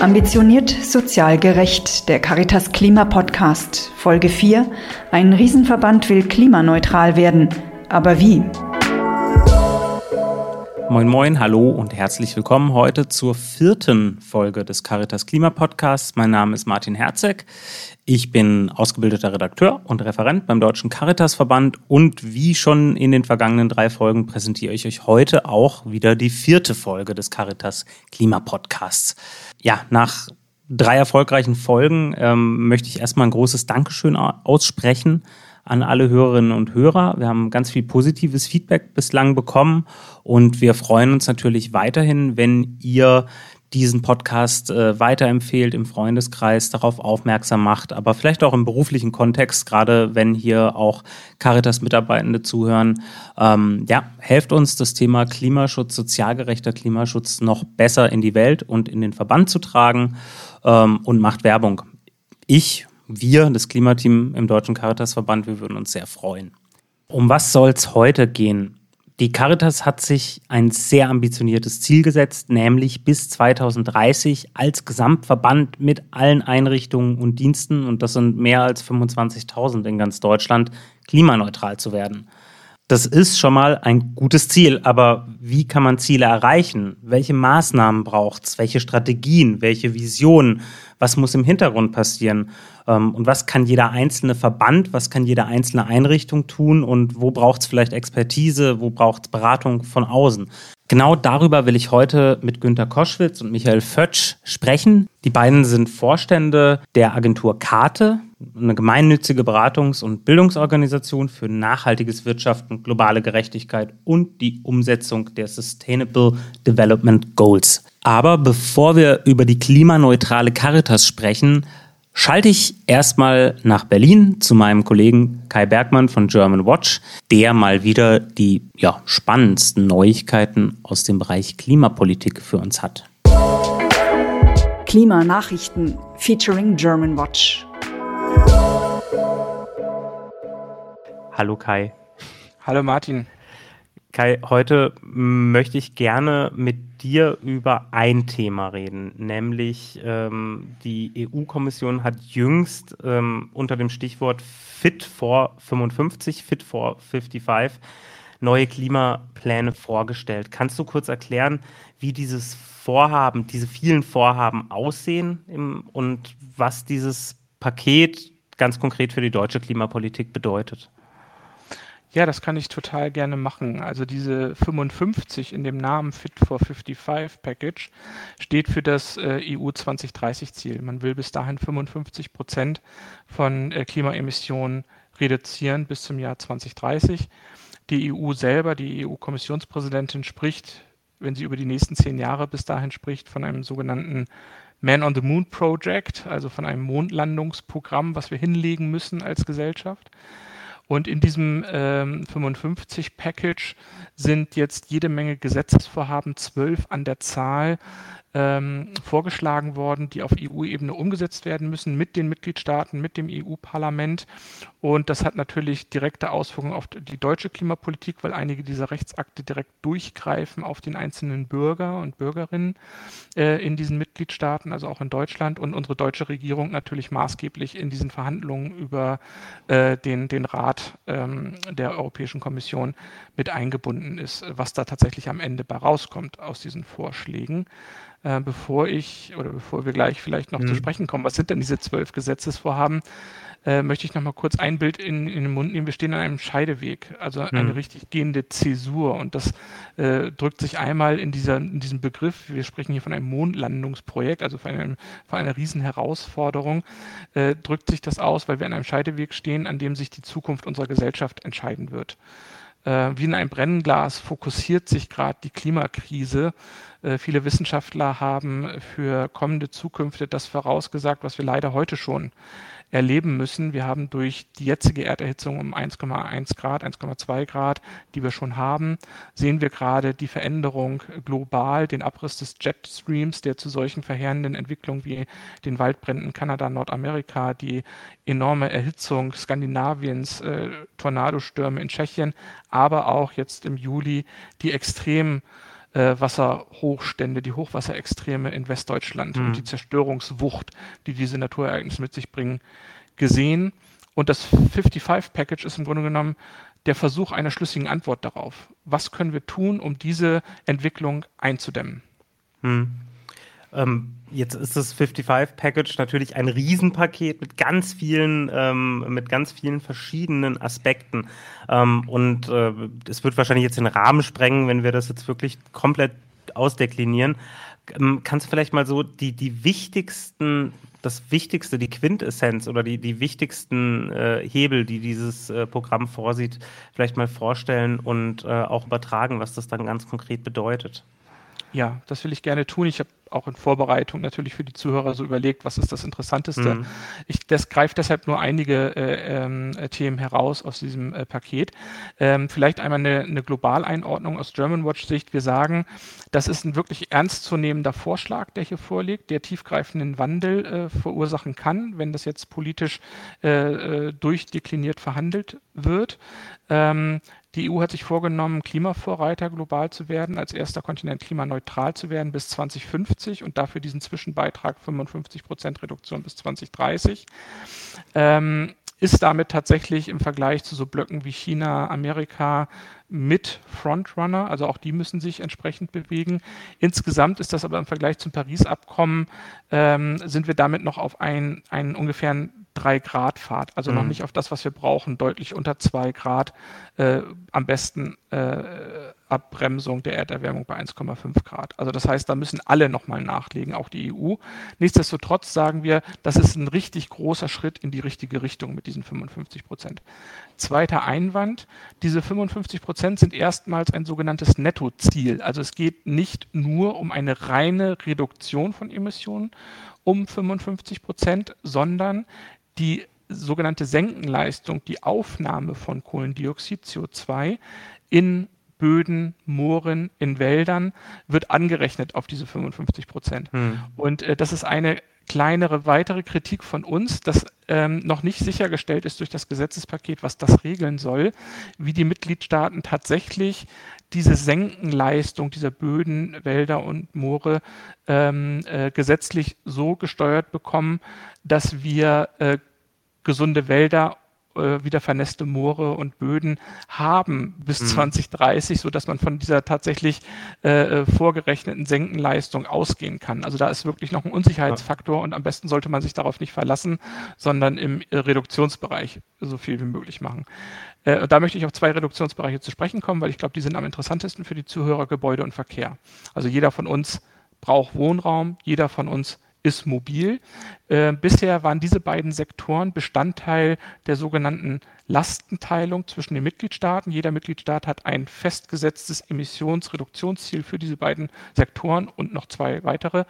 Ambitioniert sozial gerecht, der Caritas Klima Podcast, Folge 4. Ein Riesenverband will klimaneutral werden. Aber wie? Moin Moin, hallo und herzlich willkommen heute zur vierten Folge des Caritas Klima Podcasts. Mein Name ist Martin Herzeg. Ich bin ausgebildeter Redakteur und Referent beim Deutschen Caritas Verband und wie schon in den vergangenen drei Folgen präsentiere ich euch heute auch wieder die vierte Folge des Caritas Klima Podcasts. Ja, nach drei erfolgreichen Folgen ähm, möchte ich erstmal ein großes Dankeschön aussprechen an alle Hörerinnen und Hörer. Wir haben ganz viel positives Feedback bislang bekommen und wir freuen uns natürlich weiterhin, wenn ihr diesen Podcast äh, weiterempfehlt im Freundeskreis, darauf aufmerksam macht, aber vielleicht auch im beruflichen Kontext, gerade wenn hier auch Caritas-Mitarbeitende zuhören. Ähm, ja, helft uns, das Thema Klimaschutz, sozialgerechter Klimaschutz noch besser in die Welt und in den Verband zu tragen ähm, und macht Werbung. Ich wir, das Klimateam im Deutschen Caritas-Verband, wir würden uns sehr freuen. Um was soll es heute gehen? Die Caritas hat sich ein sehr ambitioniertes Ziel gesetzt, nämlich bis 2030 als Gesamtverband mit allen Einrichtungen und Diensten, und das sind mehr als 25.000 in ganz Deutschland, klimaneutral zu werden. Das ist schon mal ein gutes Ziel, aber wie kann man Ziele erreichen? Welche Maßnahmen braucht es? Welche Strategien? Welche Visionen? Was muss im Hintergrund passieren? Ähm, und was kann jeder einzelne Verband, was kann jede einzelne Einrichtung tun und wo braucht es vielleicht Expertise, wo braucht es Beratung von außen? Genau darüber will ich heute mit Günter Koschwitz und Michael Fötsch sprechen. Die beiden sind Vorstände der Agentur Karte, eine gemeinnützige Beratungs- und Bildungsorganisation für nachhaltiges Wirtschaften, globale Gerechtigkeit und die Umsetzung der Sustainable Development Goals. Aber bevor wir über die klimaneutrale Caritas sprechen, schalte ich erstmal nach Berlin zu meinem Kollegen Kai Bergmann von German Watch, der mal wieder die ja, spannendsten Neuigkeiten aus dem Bereich Klimapolitik für uns hat. Klimanachrichten featuring German Watch. Hallo Kai. Hallo Martin. Kai, heute möchte ich gerne mit dir über ein Thema reden, nämlich ähm, die EU-Kommission hat jüngst ähm, unter dem Stichwort Fit for 55, Fit for 55, neue Klimapläne vorgestellt. Kannst du kurz erklären, wie dieses Vorhaben, diese vielen Vorhaben aussehen im, und was dieses Paket ganz konkret für die deutsche Klimapolitik bedeutet? Ja, das kann ich total gerne machen. Also diese 55 in dem Namen Fit for 55 Package steht für das äh, EU 2030 Ziel. Man will bis dahin 55 Prozent von äh, Klimaemissionen reduzieren bis zum Jahr 2030. Die EU selber, die EU-Kommissionspräsidentin spricht, wenn sie über die nächsten zehn Jahre bis dahin spricht, von einem sogenannten Man on the Moon Project, also von einem Mondlandungsprogramm, was wir hinlegen müssen als Gesellschaft. Und in diesem ähm, 55-Package sind jetzt jede Menge Gesetzesvorhaben, zwölf an der Zahl, ähm, vorgeschlagen worden, die auf EU-Ebene umgesetzt werden müssen mit den Mitgliedstaaten, mit dem EU-Parlament. Und das hat natürlich direkte Auswirkungen auf die deutsche Klimapolitik, weil einige dieser Rechtsakte direkt durchgreifen auf den einzelnen Bürger und Bürgerinnen äh, in diesen Mitgliedstaaten, also auch in Deutschland. Und unsere deutsche Regierung natürlich maßgeblich in diesen Verhandlungen über äh, den, den Rat ähm, der Europäischen Kommission mit eingebunden ist, was da tatsächlich am Ende bei rauskommt aus diesen Vorschlägen äh, bevor ich oder bevor wir gleich vielleicht noch mhm. zu sprechen kommen, was sind denn diese zwölf Gesetzesvorhaben, äh, möchte ich noch mal kurz ein Bild in, in, den Mund nehmen. Wir stehen an einem Scheideweg, also mhm. eine richtig gehende Zäsur. Und das äh, drückt sich einmal in, dieser, in diesem Begriff, wir sprechen hier von einem Mondlandungsprojekt, also von, einem, von einer Riesenherausforderung, äh, drückt sich das aus, weil wir an einem Scheideweg stehen, an dem sich die Zukunft unserer Gesellschaft entscheiden wird. Äh, wie in einem Brennglas fokussiert sich gerade die Klimakrise äh, viele Wissenschaftler haben für kommende Zukünfte das vorausgesagt, was wir leider heute schon erleben müssen. Wir haben durch die jetzige Erderhitzung um 1,1 Grad, 1,2 Grad, die wir schon haben, sehen wir gerade die Veränderung global, den Abriss des Jetstreams, der zu solchen verheerenden Entwicklungen wie den Waldbränden Kanada, Nordamerika, die enorme Erhitzung Skandinaviens, äh, Tornadostürme in Tschechien, aber auch jetzt im Juli die extremen Wasserhochstände, die Hochwasserextreme in Westdeutschland mhm. und die Zerstörungswucht, die diese Naturereignisse mit sich bringen, gesehen. Und das 55-Package ist im Grunde genommen der Versuch einer schlüssigen Antwort darauf. Was können wir tun, um diese Entwicklung einzudämmen? Hm. Ähm, jetzt ist das 55-Package natürlich ein Riesenpaket mit ganz vielen, ähm, mit ganz vielen verschiedenen Aspekten. Ähm, und äh, es wird wahrscheinlich jetzt den Rahmen sprengen, wenn wir das jetzt wirklich komplett ausdeklinieren. Ähm, kannst du vielleicht mal so die, die wichtigsten, das Wichtigste, die Quintessenz oder die, die wichtigsten äh, Hebel, die dieses äh, Programm vorsieht, vielleicht mal vorstellen und äh, auch übertragen, was das dann ganz konkret bedeutet? Ja, das will ich gerne tun. Ich habe auch in Vorbereitung natürlich für die Zuhörer so überlegt, was ist das Interessanteste. Mhm. Ich das greift deshalb nur einige äh, äh, Themen heraus aus diesem äh, Paket. Ähm, vielleicht einmal eine, eine Globaleinordnung aus German Watch Sicht. Wir sagen, das ist ein wirklich ernstzunehmender Vorschlag, der hier vorliegt, der tiefgreifenden Wandel äh, verursachen kann, wenn das jetzt politisch äh, äh, durchdekliniert verhandelt wird. Ähm, die EU hat sich vorgenommen, Klimavorreiter global zu werden, als erster Kontinent klimaneutral zu werden bis 2050 und dafür diesen Zwischenbeitrag 55 Prozent Reduktion bis 2030. Ähm, ist damit tatsächlich im Vergleich zu so Blöcken wie China, Amerika mit Frontrunner, also auch die müssen sich entsprechend bewegen. Insgesamt ist das aber im Vergleich zum Paris-Abkommen, ähm, sind wir damit noch auf einen, einen ungefähren 3 Grad Fahrt, also mhm. noch nicht auf das, was wir brauchen, deutlich unter 2 Grad, äh, am besten äh, Abbremsung der Erderwärmung bei 1,5 Grad. Also das heißt, da müssen alle nochmal nachlegen, auch die EU. Nichtsdestotrotz sagen wir, das ist ein richtig großer Schritt in die richtige Richtung mit diesen 55 Prozent. Zweiter Einwand, diese 55 Prozent sind erstmals ein sogenanntes Nettoziel. Also es geht nicht nur um eine reine Reduktion von Emissionen um 55 Prozent, sondern die sogenannte Senkenleistung, die Aufnahme von Kohlendioxid, CO2 in Böden, Mooren, in Wäldern wird angerechnet auf diese 55 Prozent. Hm. Und äh, das ist eine kleinere weitere Kritik von uns, dass ähm, noch nicht sichergestellt ist durch das Gesetzespaket, was das regeln soll, wie die Mitgliedstaaten tatsächlich diese Senkenleistung dieser Böden, Wälder und Moore ähm, äh, gesetzlich so gesteuert bekommen, dass wir äh, gesunde Wälder äh, wieder vernässte Moore und Böden haben bis mhm. 2030, so dass man von dieser tatsächlich äh, äh, vorgerechneten Senkenleistung ausgehen kann. Also da ist wirklich noch ein Unsicherheitsfaktor und am besten sollte man sich darauf nicht verlassen, sondern im äh, Reduktionsbereich so viel wie möglich machen. Äh, da möchte ich auf zwei Reduktionsbereiche zu sprechen kommen, weil ich glaube, die sind am interessantesten für die Zuhörer Gebäude und Verkehr. Also jeder von uns braucht Wohnraum, jeder von uns ist mobil. Äh, bisher waren diese beiden Sektoren Bestandteil der sogenannten Lastenteilung zwischen den Mitgliedstaaten. Jeder Mitgliedstaat hat ein festgesetztes Emissionsreduktionsziel für diese beiden Sektoren und noch zwei weitere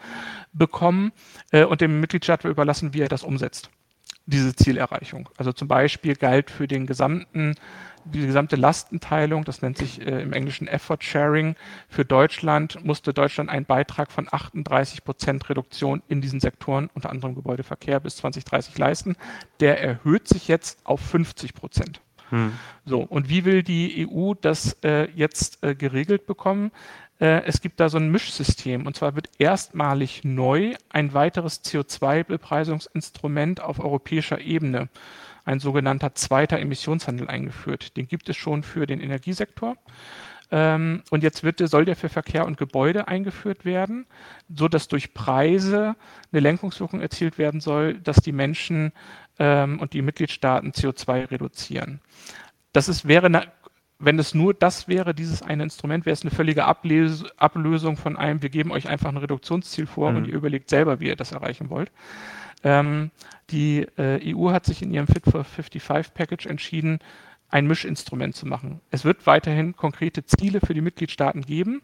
bekommen äh, und dem Mitgliedstaat überlassen, wie er das umsetzt, diese Zielerreichung. Also zum Beispiel galt für den gesamten die gesamte Lastenteilung, das nennt sich äh, im Englischen Effort Sharing, für Deutschland musste Deutschland einen Beitrag von 38 Prozent Reduktion in diesen Sektoren, unter anderem Gebäudeverkehr, bis 2030 leisten. Der erhöht sich jetzt auf 50 Prozent. Hm. So, und wie will die EU das äh, jetzt äh, geregelt bekommen? Äh, es gibt da so ein Mischsystem und zwar wird erstmalig neu ein weiteres CO2-Bepreisungsinstrument auf europäischer Ebene ein sogenannter zweiter Emissionshandel eingeführt. Den gibt es schon für den Energiesektor. Ähm, und jetzt wird, soll der für Verkehr und Gebäude eingeführt werden, so dass durch Preise eine Lenkungswirkung erzielt werden soll, dass die Menschen ähm, und die Mitgliedstaaten CO2 reduzieren. Das ist, wäre eine, wenn es nur das wäre, dieses eine Instrument, wäre es eine völlige Ablese, Ablösung von einem, wir geben euch einfach ein Reduktionsziel vor mhm. und ihr überlegt selber, wie ihr das erreichen wollt. Ähm, die äh, EU hat sich in ihrem Fit for 55 Package entschieden, ein Mischinstrument zu machen. Es wird weiterhin konkrete Ziele für die Mitgliedstaaten geben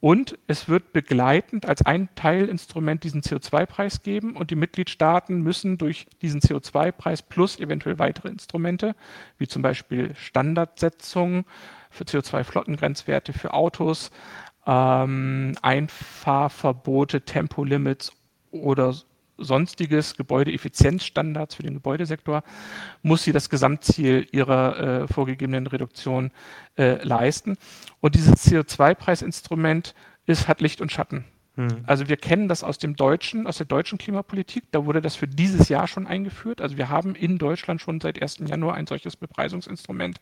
und es wird begleitend als ein Teilinstrument diesen CO2-Preis geben und die Mitgliedstaaten müssen durch diesen CO2-Preis plus eventuell weitere Instrumente, wie zum Beispiel Standardsetzungen für CO2-Flottengrenzwerte für Autos, ähm, Einfahrverbote, Tempolimits oder sonstiges Gebäudeeffizienzstandards für den Gebäudesektor, muss sie das Gesamtziel ihrer äh, vorgegebenen Reduktion äh, leisten. Und dieses CO2-Preisinstrument ist, hat Licht und Schatten. Hm. Also wir kennen das aus dem deutschen, aus der deutschen Klimapolitik. Da wurde das für dieses Jahr schon eingeführt. Also wir haben in Deutschland schon seit 1. Januar ein solches Bepreisungsinstrument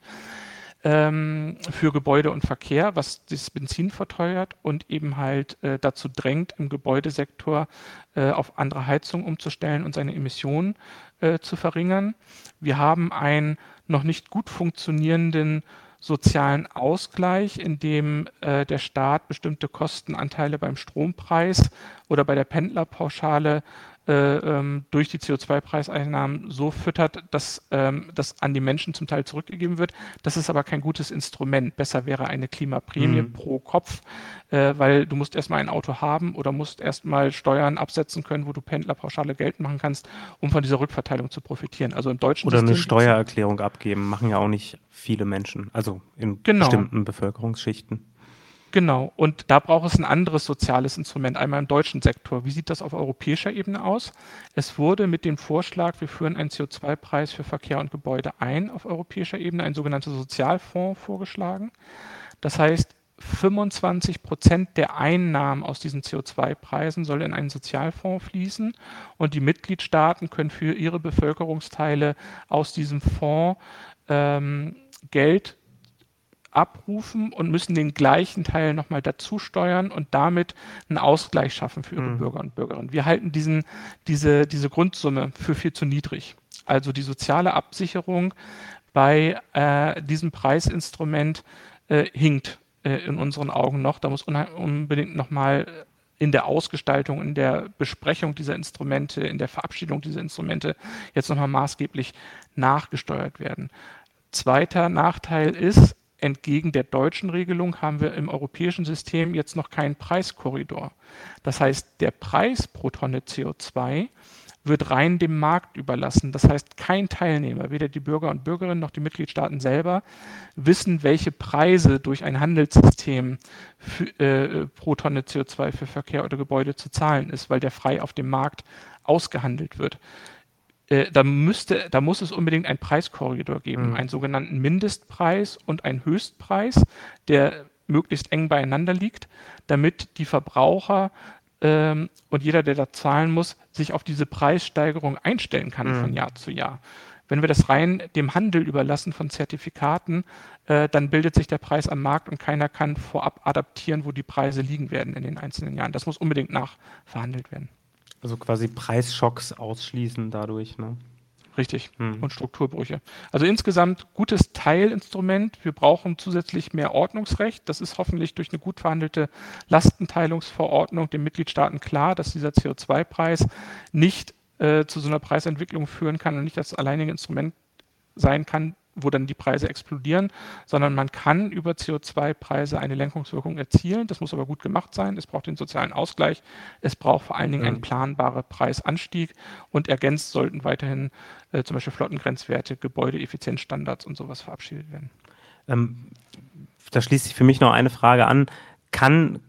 ähm, für Gebäude und Verkehr, was das Benzin verteuert und eben halt äh, dazu drängt, im Gebäudesektor äh, auf andere Heizung umzustellen und seine Emissionen äh, zu verringern. Wir haben einen noch nicht gut funktionierenden sozialen Ausgleich, in dem äh, der Staat bestimmte Kostenanteile beim Strompreis oder bei der Pendlerpauschale durch die CO2-Preiseinnahmen so füttert, dass ähm, das an die Menschen zum Teil zurückgegeben wird. Das ist aber kein gutes Instrument. Besser wäre eine Klimaprämie mhm. pro Kopf, äh, weil du musst erstmal ein Auto haben oder musst erstmal Steuern absetzen können, wo du Pendlerpauschale geltend machen kannst, um von dieser Rückverteilung zu profitieren. Also im deutschen Oder System eine Steuererklärung abgeben, machen ja auch nicht viele Menschen, also in genau. bestimmten Bevölkerungsschichten. Genau, und da braucht es ein anderes soziales Instrument, einmal im deutschen Sektor. Wie sieht das auf europäischer Ebene aus? Es wurde mit dem Vorschlag, wir führen einen CO2-Preis für Verkehr und Gebäude ein auf europäischer Ebene, ein sogenannter Sozialfonds vorgeschlagen. Das heißt, 25 Prozent der Einnahmen aus diesen CO2-Preisen soll in einen Sozialfonds fließen und die Mitgliedstaaten können für ihre Bevölkerungsteile aus diesem Fonds ähm, Geld abrufen und müssen den gleichen Teil nochmal dazu steuern und damit einen Ausgleich schaffen für ihre mhm. Bürger und Bürgerinnen. Wir halten diesen, diese, diese Grundsumme für viel zu niedrig. Also die soziale Absicherung bei äh, diesem Preisinstrument äh, hinkt äh, in unseren Augen noch. Da muss unbedingt nochmal in der Ausgestaltung, in der Besprechung dieser Instrumente, in der Verabschiedung dieser Instrumente jetzt nochmal maßgeblich nachgesteuert werden. Zweiter Nachteil ist, entgegen der deutschen Regelung haben wir im europäischen System jetzt noch keinen Preiskorridor. Das heißt, der Preis pro Tonne CO2 wird rein dem Markt überlassen. Das heißt, kein Teilnehmer, weder die Bürger und Bürgerinnen noch die Mitgliedstaaten selber, wissen, welche Preise durch ein Handelssystem für, äh, pro Tonne CO2 für Verkehr oder Gebäude zu zahlen ist, weil der frei auf dem Markt ausgehandelt wird. Äh, da müsste, da muss es unbedingt einen Preiskorridor geben, mhm. einen sogenannten Mindestpreis und einen Höchstpreis, der möglichst eng beieinander liegt, damit die Verbraucher ähm, und jeder, der da zahlen muss, sich auf diese Preissteigerung einstellen kann mhm. von Jahr zu Jahr. Wenn wir das rein dem Handel überlassen von Zertifikaten, äh, dann bildet sich der Preis am Markt und keiner kann vorab adaptieren, wo die Preise liegen werden in den einzelnen Jahren. Das muss unbedingt nachverhandelt werden. Also quasi Preisschocks ausschließen dadurch, ne? Richtig. Hm. Und Strukturbrüche. Also insgesamt gutes Teilinstrument. Wir brauchen zusätzlich mehr Ordnungsrecht. Das ist hoffentlich durch eine gut verhandelte Lastenteilungsverordnung den Mitgliedstaaten klar, dass dieser CO2-Preis nicht äh, zu so einer Preisentwicklung führen kann und nicht das alleinige Instrument sein kann, wo dann die Preise explodieren, sondern man kann über CO2-Preise eine Lenkungswirkung erzielen. Das muss aber gut gemacht sein. Es braucht den sozialen Ausgleich. Es braucht vor allen Dingen einen planbaren Preisanstieg und ergänzt sollten weiterhin äh, zum Beispiel Flottengrenzwerte, Gebäudeeffizienzstandards und sowas verabschiedet werden. Ähm, da schließt sich für mich noch eine Frage an kann,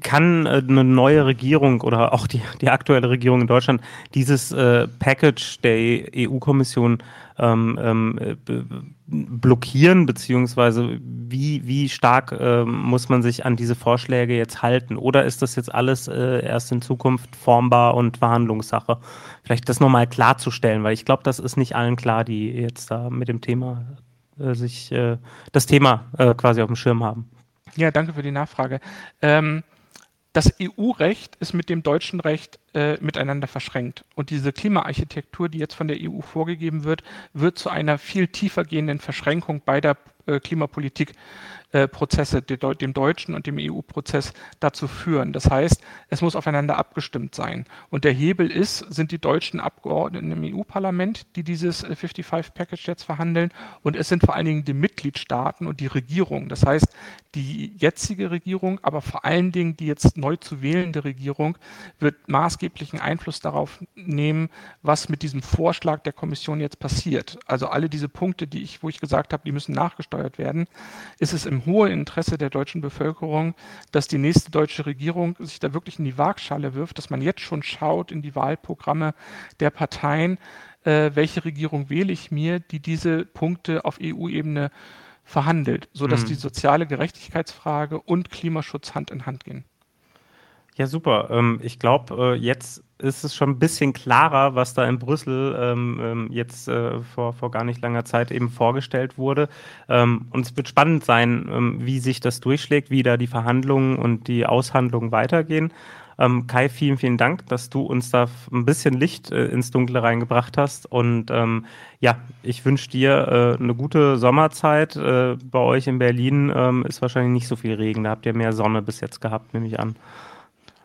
kann äh, eine neue Regierung oder auch die, die aktuelle Regierung in Deutschland dieses äh, Package der EU-Kommission ähm, ähm, blockieren, beziehungsweise wie, wie stark äh, muss man sich an diese Vorschläge jetzt halten? Oder ist das jetzt alles äh, erst in Zukunft formbar und Verhandlungssache? Vielleicht das nochmal klarzustellen, weil ich glaube, das ist nicht allen klar, die jetzt da mit dem Thema äh, sich äh, das Thema quasi auf dem Schirm haben. Ja, danke für die Nachfrage. Ähm, das EU-Recht ist mit dem deutschen Recht äh, miteinander verschränkt. Und diese Klimaarchitektur, die jetzt von der EU vorgegeben wird, wird zu einer viel tiefer gehenden Verschränkung beider äh, Klimapolitik äh, dem deutschen und dem EU-Prozess dazu führen. Das heißt, es muss aufeinander abgestimmt sein. Und der Hebel ist, sind die deutschen Abgeordneten im EU-Parlament, die dieses 55-Package äh, jetzt verhandeln. Und es sind vor allen Dingen die Mitgliedstaaten und die Regierung. Das heißt, die jetzige Regierung, aber vor allen Dingen die jetzt neu zu wählende Regierung, wird maßgeblichen Einfluss darauf nehmen, was mit diesem Vorschlag der Kommission jetzt passiert. Also alle diese Punkte, die ich, wo ich gesagt habe, die müssen nachgesteuert werden, ist es im hohe Interesse der deutschen Bevölkerung, dass die nächste deutsche Regierung sich da wirklich in die Waagschale wirft, dass man jetzt schon schaut in die Wahlprogramme der Parteien, äh, welche Regierung wähle ich mir, die diese Punkte auf EU-Ebene verhandelt, sodass mhm. die soziale Gerechtigkeitsfrage und Klimaschutz Hand in Hand gehen. Ja, super. Ähm, ich glaube, äh, jetzt ist es schon ein bisschen klarer, was da in Brüssel ähm, ähm, jetzt äh, vor, vor gar nicht langer Zeit eben vorgestellt wurde. und es wird spannend sein, wie sich das durchschlägt, wie da die Verhandlungen und die Aushandlungen weitergehen. Ähm, Kai, vielen, vielen Dank, dass du uns da ein bisschen Licht äh, ins Dunkle reingebracht hast. Und ähm, ja, ich wünsche dir äh, eine gute Sommerzeit. Äh, bei euch in Berlin ähm, ist wahrscheinlich nicht so viel Regen. Da habt ihr mehr Sonne bis jetzt gehabt, nehme ich an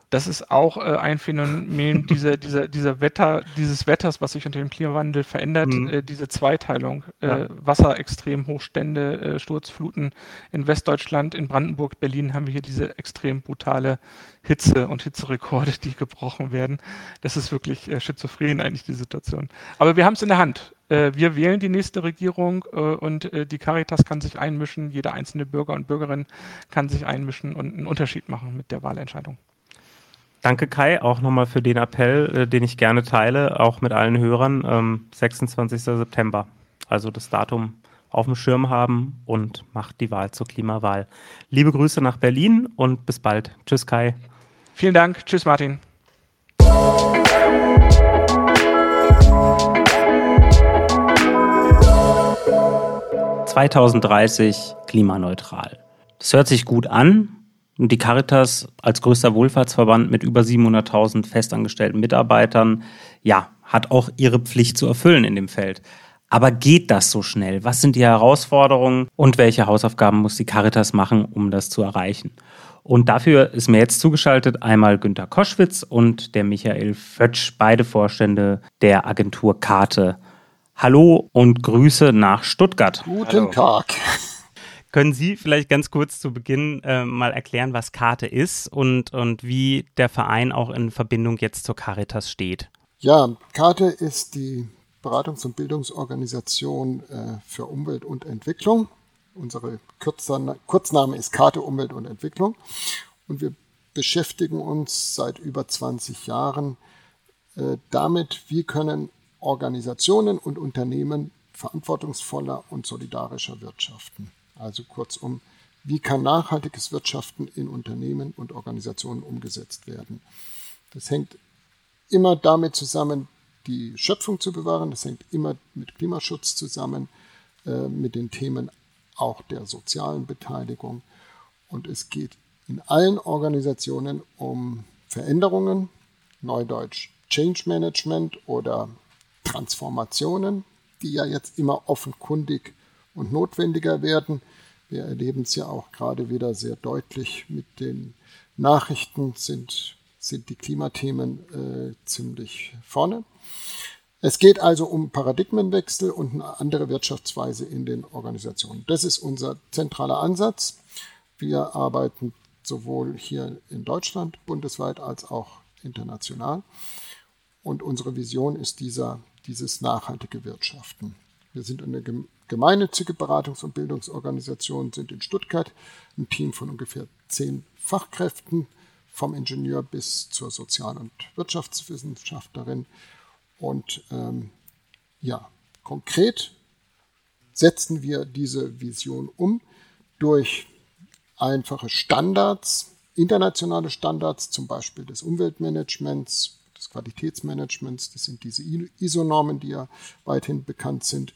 das ist auch äh, ein Phänomen dieser, dieser, dieser Wetter, dieses Wetters, was sich unter dem Klimawandel verändert, mhm. äh, diese Zweiteilung. Äh, ja. Wasser, extrem Hochstände, äh, Sturzfluten in Westdeutschland, in Brandenburg, Berlin haben wir hier diese extrem brutale Hitze und Hitzerekorde, die gebrochen werden. Das ist wirklich äh, schizophren eigentlich die Situation. Aber wir haben es in der Hand. Äh, wir wählen die nächste Regierung und die Caritas kann sich einmischen, jeder einzelne Bürger und Bürgerin kann sich einmischen und einen Unterschied machen mit der Wahlentscheidung. Danke Kai, auch nochmal für den Appell, äh, den ich gerne teile, auch mit allen Hörern. Ähm, 26. September, also das Datum auf dem Schirm haben und macht die Wahl zur Klimawahl. Liebe Grüße nach Berlin und bis bald. Tschüss Kai. Vielen Dank. Tschüss Martin. ...2030 klimaneutral. Das hört sich gut an, und die Caritas als größter Wohlfahrtsverband mit über 700.000 festangestellten Mitarbeitern, ja, hat auch ihre Pflicht zu erfüllen in dem Feld. Aber geht das so schnell? Was sind die Herausforderungen und welche Hausaufgaben muss die Caritas machen, um das zu erreichen? Und dafür ist mir jetzt zugeschaltet einmal Günter Koschwitz und der Michael Fötsch, beide Vorstände der Agentur Karte. Hallo und Grüße nach Stuttgart. Guten Hallo. Tag. Können Sie vielleicht ganz kurz zu Beginn äh, mal erklären, was Karte ist und, und wie der Verein auch in Verbindung jetzt zur Caritas steht? Ja, Karte ist die Beratungs- und Bildungsorganisation äh, für Umwelt und Entwicklung. Unsere Kürzer, Kurzname ist Karte Umwelt und Entwicklung. Und wir beschäftigen uns seit über 20 Jahren äh, damit, wie können Organisationen und Unternehmen verantwortungsvoller und solidarischer wirtschaften. Also kurzum, wie kann nachhaltiges Wirtschaften in Unternehmen und Organisationen umgesetzt werden? Das hängt immer damit zusammen, die Schöpfung zu bewahren. Das hängt immer mit Klimaschutz zusammen, äh, mit den Themen auch der sozialen Beteiligung. Und es geht in allen Organisationen um Veränderungen, Neudeutsch Change Management oder Transformationen, die ja jetzt immer offenkundig und notwendiger werden. Wir erleben es ja auch gerade wieder sehr deutlich mit den Nachrichten, sind, sind die Klimathemen äh, ziemlich vorne. Es geht also um Paradigmenwechsel und eine andere Wirtschaftsweise in den Organisationen. Das ist unser zentraler Ansatz. Wir arbeiten sowohl hier in Deutschland bundesweit als auch international. Und unsere Vision ist dieser, dieses nachhaltige Wirtschaften. Wir sind eine gemeinnützige Beratungs- und Bildungsorganisation, sind in Stuttgart ein Team von ungefähr zehn Fachkräften, vom Ingenieur bis zur Sozial- und Wirtschaftswissenschaftlerin. Und ähm, ja, konkret setzen wir diese Vision um durch einfache Standards, internationale Standards, zum Beispiel des Umweltmanagements, des Qualitätsmanagements. Das sind diese ISO-Normen, die ja weithin bekannt sind.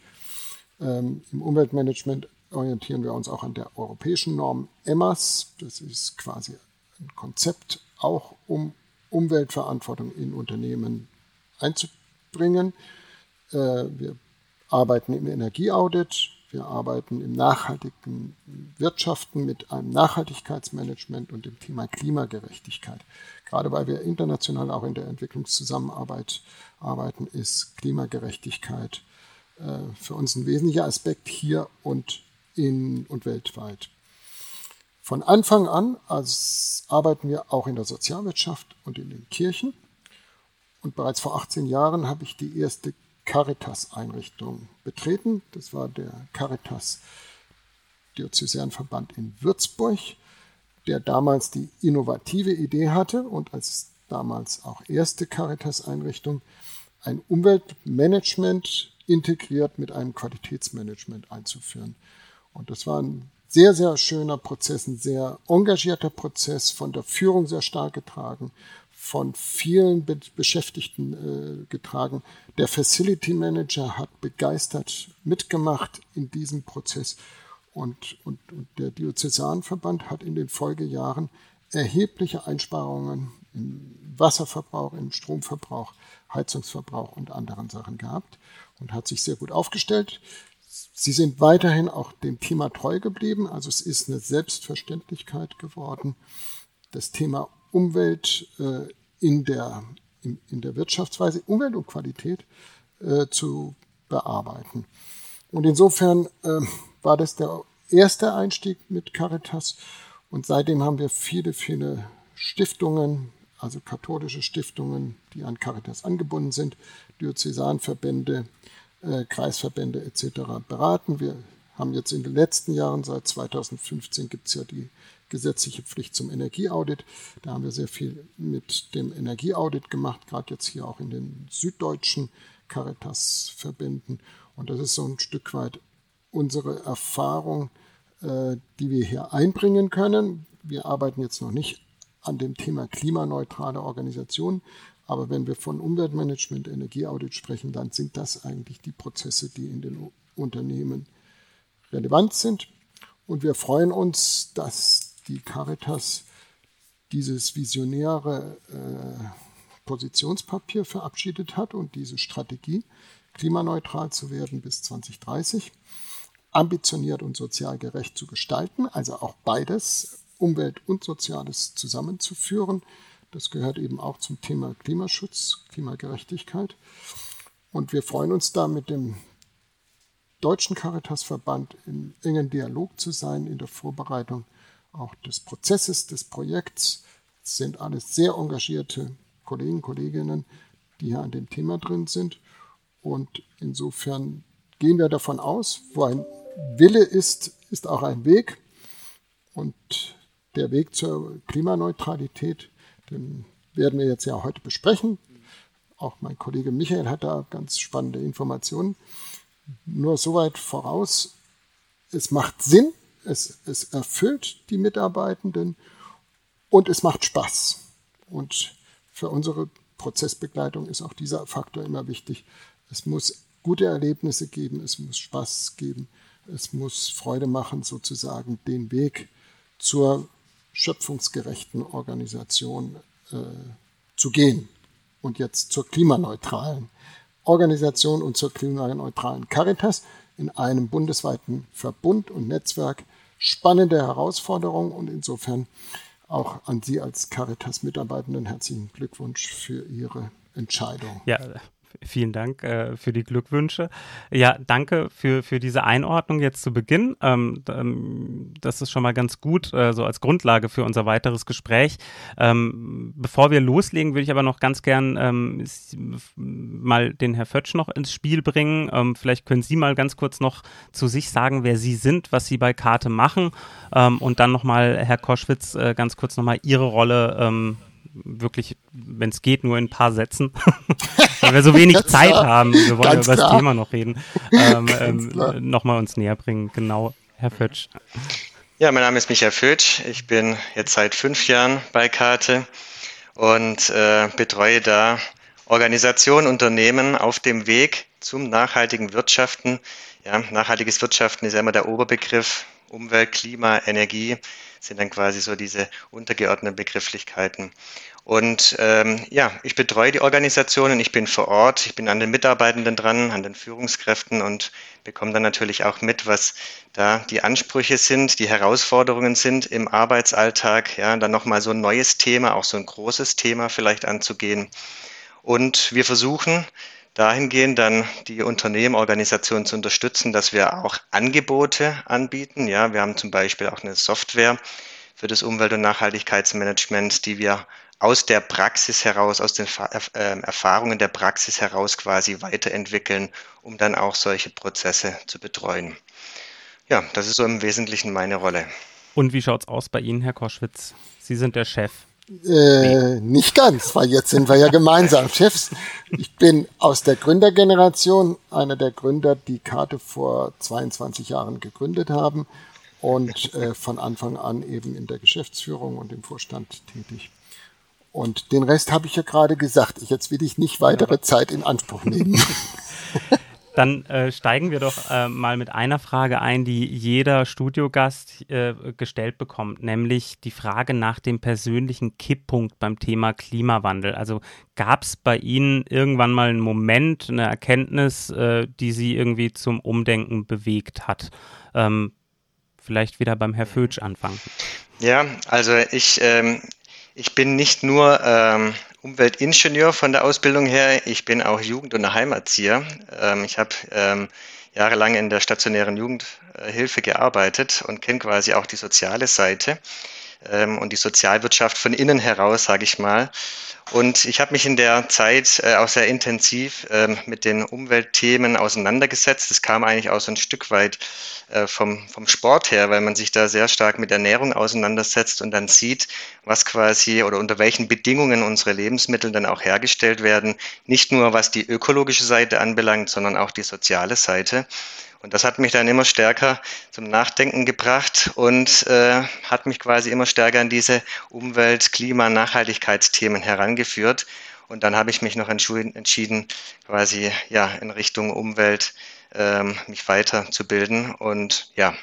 Ähm, Im Umweltmanagement orientieren wir uns auch an der europäischen Norm EMAS. Das ist quasi ein Konzept, auch um Umweltverantwortung in Unternehmen einzubringen. Äh, wir arbeiten im Energieaudit, wir arbeiten im nachhaltigen Wirtschaften mit einem Nachhaltigkeitsmanagement und dem Thema Klimagerechtigkeit. Gerade weil wir international auch in der Entwicklungszusammenarbeit arbeiten, ist Klimagerechtigkeit äh, für uns ein wesentlicher Aspekt hier und, in, und weltweit. Von Anfang an als arbeiten wir auch in der Sozialwirtschaft und in den Kirchen. Und bereits vor 18 Jahren habe ich die erste Caritas-Einrichtung betreten. Das war der Caritas Diözesanverband in Würzburg, der damals die innovative Idee hatte und als damals auch erste Caritas-Einrichtung ein Umweltmanagement integriert mit einem Qualitätsmanagement einzuführen. Und das war ein sehr, sehr schöner Prozess, ein sehr engagierter Prozess, von der Führung sehr stark getragen, von vielen Be Beschäftigten äh, getragen. Der Facility Manager hat begeistert mitgemacht in diesem Prozess und, und, und der Diözesanverband hat in den Folgejahren erhebliche Einsparungen im Wasserverbrauch, im Stromverbrauch, Heizungsverbrauch und anderen Sachen gehabt und hat sich sehr gut aufgestellt. Sie sind weiterhin auch dem Thema treu geblieben. Also es ist eine Selbstverständlichkeit geworden, das Thema Umwelt äh, in, der, in, in, der Wirtschaftsweise, Umwelt und Qualität äh, zu bearbeiten. Und insofern äh, war das der erste Einstieg mit Caritas. Und seitdem haben wir viele, viele Stiftungen, also katholische Stiftungen, die an Caritas angebunden sind, Diözesanverbände, äh, Kreisverbände etc. beraten. Wir haben jetzt in den letzten Jahren, seit 2015 gibt es ja die gesetzliche Pflicht zum Energieaudit. Da haben wir sehr viel mit dem Energieaudit gemacht, gerade jetzt hier auch in den süddeutschen Caritas-Verbänden. Und das ist so ein Stück weit unsere Erfahrung, äh, die wir hier einbringen können. Wir arbeiten jetzt noch nicht an dem Thema klimaneutrale Organisation, aber wenn wir von Umweltmanagement, Energieaudit sprechen, dann sind das eigentlich die Prozesse, die in den Unternehmen relevant sind. Und wir freuen uns, dass die Caritas dieses visionäre äh, Positionspapier verabschiedet hat und diese Strategie, klimaneutral zu werden bis 2030, ambitioniert und sozial gerecht zu gestalten, also auch beides, Umwelt und Soziales zusammenzuführen das gehört eben auch zum Thema Klimaschutz, Klimagerechtigkeit. Und wir freuen uns da mit dem Deutschen Caritasverband im engen Dialog zu sein in der Vorbereitung auch des Prozesses, des Projekts. Es sind alles sehr engagierte Kollegen, Kolleginnen, die hier an dem Thema drin sind. Und insofern gehen wir davon aus, wo ein Wille ist, ist auch ein Weg. Und der Weg zur Klimaneutralität den werden wir jetzt ja heute besprechen. Auch mein Kollege Michael hat da ganz spannende Informationen. Nur soweit voraus, es macht Sinn, es, es erfüllt die Mitarbeitenden und es macht Spaß. Und für unsere Prozessbegleitung ist auch dieser Faktor immer wichtig. Es muss gute Erlebnisse geben, es muss Spaß geben, es muss Freude machen, sozusagen den Weg zur schöpfungsgerechten Organisation äh, zu gehen. Und jetzt zur klimaneutralen Organisation und zur klimaneutralen Caritas in einem bundesweiten Verbund und Netzwerk. Spannende Herausforderung und insofern auch an Sie als Caritas-Mitarbeitenden herzlichen Glückwunsch für Ihre Entscheidung. Ja, Vielen Dank äh, für die Glückwünsche. Ja, danke für, für diese Einordnung jetzt zu Beginn. Ähm, ähm, das ist schon mal ganz gut, äh, so als Grundlage für unser weiteres Gespräch. Ähm, bevor wir loslegen, würde ich aber noch ganz gern ähm, mal den Herr Fötsch noch ins Spiel bringen. Ähm, vielleicht können Sie mal ganz kurz noch zu sich sagen, wer Sie sind, was Sie bei Karte machen ähm, und dann nochmal, Herr Koschwitz, äh, ganz kurz nochmal Ihre Rolle wirklich, wenn es geht, nur in ein paar Sätzen, weil wir so wenig Zeit klar. haben. Wir wollen Ganz über das Thema noch reden. Ähm, ähm, Nochmal uns näher bringen. Genau, Herr Fötsch. Ja, mein Name ist Michael Fötsch. Ich bin jetzt seit fünf Jahren bei Karte und äh, betreue da Organisationen, Unternehmen auf dem Weg zum nachhaltigen Wirtschaften. Ja, nachhaltiges Wirtschaften ist ja immer der Oberbegriff. Umwelt, Klima, Energie sind dann quasi so diese untergeordneten Begrifflichkeiten. Und ähm, ja, ich betreue die Organisationen, ich bin vor Ort, ich bin an den Mitarbeitenden dran, an den Führungskräften und bekomme dann natürlich auch mit, was da die Ansprüche sind, die Herausforderungen sind im Arbeitsalltag. Ja, dann nochmal so ein neues Thema, auch so ein großes Thema vielleicht anzugehen. Und wir versuchen dahingehend dann die Unternehmen, Organisationen zu unterstützen, dass wir auch Angebote anbieten. Ja, wir haben zum Beispiel auch eine Software für das Umwelt- und Nachhaltigkeitsmanagement, die wir aus der Praxis heraus, aus den ähm, Erfahrungen der Praxis heraus quasi weiterentwickeln, um dann auch solche Prozesse zu betreuen. Ja, das ist so im Wesentlichen meine Rolle. Und wie schaut es aus bei Ihnen, Herr Koschwitz? Sie sind der Chef. Äh, nicht ganz, weil jetzt sind wir ja gemeinsam Chefs. Ich bin aus der Gründergeneration, einer der Gründer, die Karte vor 22 Jahren gegründet haben und äh, von Anfang an eben in der Geschäftsführung und im Vorstand tätig. Und den Rest habe ich ja gerade gesagt. Jetzt will ich nicht weitere Zeit in Anspruch nehmen. Dann äh, steigen wir doch äh, mal mit einer Frage ein, die jeder Studiogast äh, gestellt bekommt, nämlich die Frage nach dem persönlichen Kipppunkt beim Thema Klimawandel. Also gab es bei Ihnen irgendwann mal einen Moment, eine Erkenntnis, äh, die Sie irgendwie zum Umdenken bewegt hat? Ähm, vielleicht wieder beim Herr Fötsch anfangen. Ja, also ich, ähm, ich bin nicht nur ähm, Umweltingenieur von der Ausbildung her. Ich bin auch Jugend- und Heimerzieher. Ähm, ich habe ähm, jahrelang in der stationären Jugendhilfe gearbeitet und kenne quasi auch die soziale Seite ähm, und die Sozialwirtschaft von innen heraus, sage ich mal. Und ich habe mich in der Zeit äh, auch sehr intensiv ähm, mit den Umweltthemen auseinandergesetzt. Das kam eigentlich auch so ein Stück weit äh, vom, vom Sport her, weil man sich da sehr stark mit Ernährung auseinandersetzt und dann sieht, was quasi oder unter welchen Bedingungen unsere Lebensmittel dann auch hergestellt werden. Nicht nur was die ökologische Seite anbelangt, sondern auch die soziale Seite. Und das hat mich dann immer stärker zum Nachdenken gebracht und äh, hat mich quasi immer stärker an diese Umwelt-, Klima-, Nachhaltigkeitsthemen herangeführt. Und dann habe ich mich noch entschieden, quasi ja in Richtung Umwelt ähm, mich weiterzubilden. Und ja,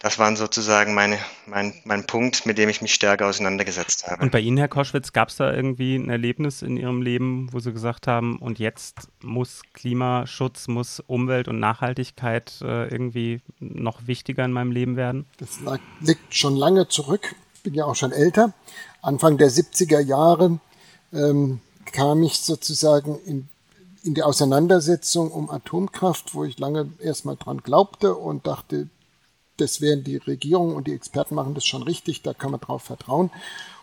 das waren sozusagen meine, mein, mein Punkt, mit dem ich mich stärker auseinandergesetzt habe. Und bei Ihnen, Herr Koschwitz, gab es da irgendwie ein Erlebnis in Ihrem Leben, wo Sie gesagt haben, und jetzt muss Klimaschutz, muss Umwelt und Nachhaltigkeit äh, irgendwie noch wichtiger in meinem Leben werden? Das liegt schon lange zurück, bin ja auch schon älter. Anfang der 70er Jahre ähm, kam ich sozusagen in, in die Auseinandersetzung um Atomkraft, wo ich lange erstmal dran glaubte und dachte, das werden die Regierung und die Experten machen das schon richtig, da kann man drauf vertrauen.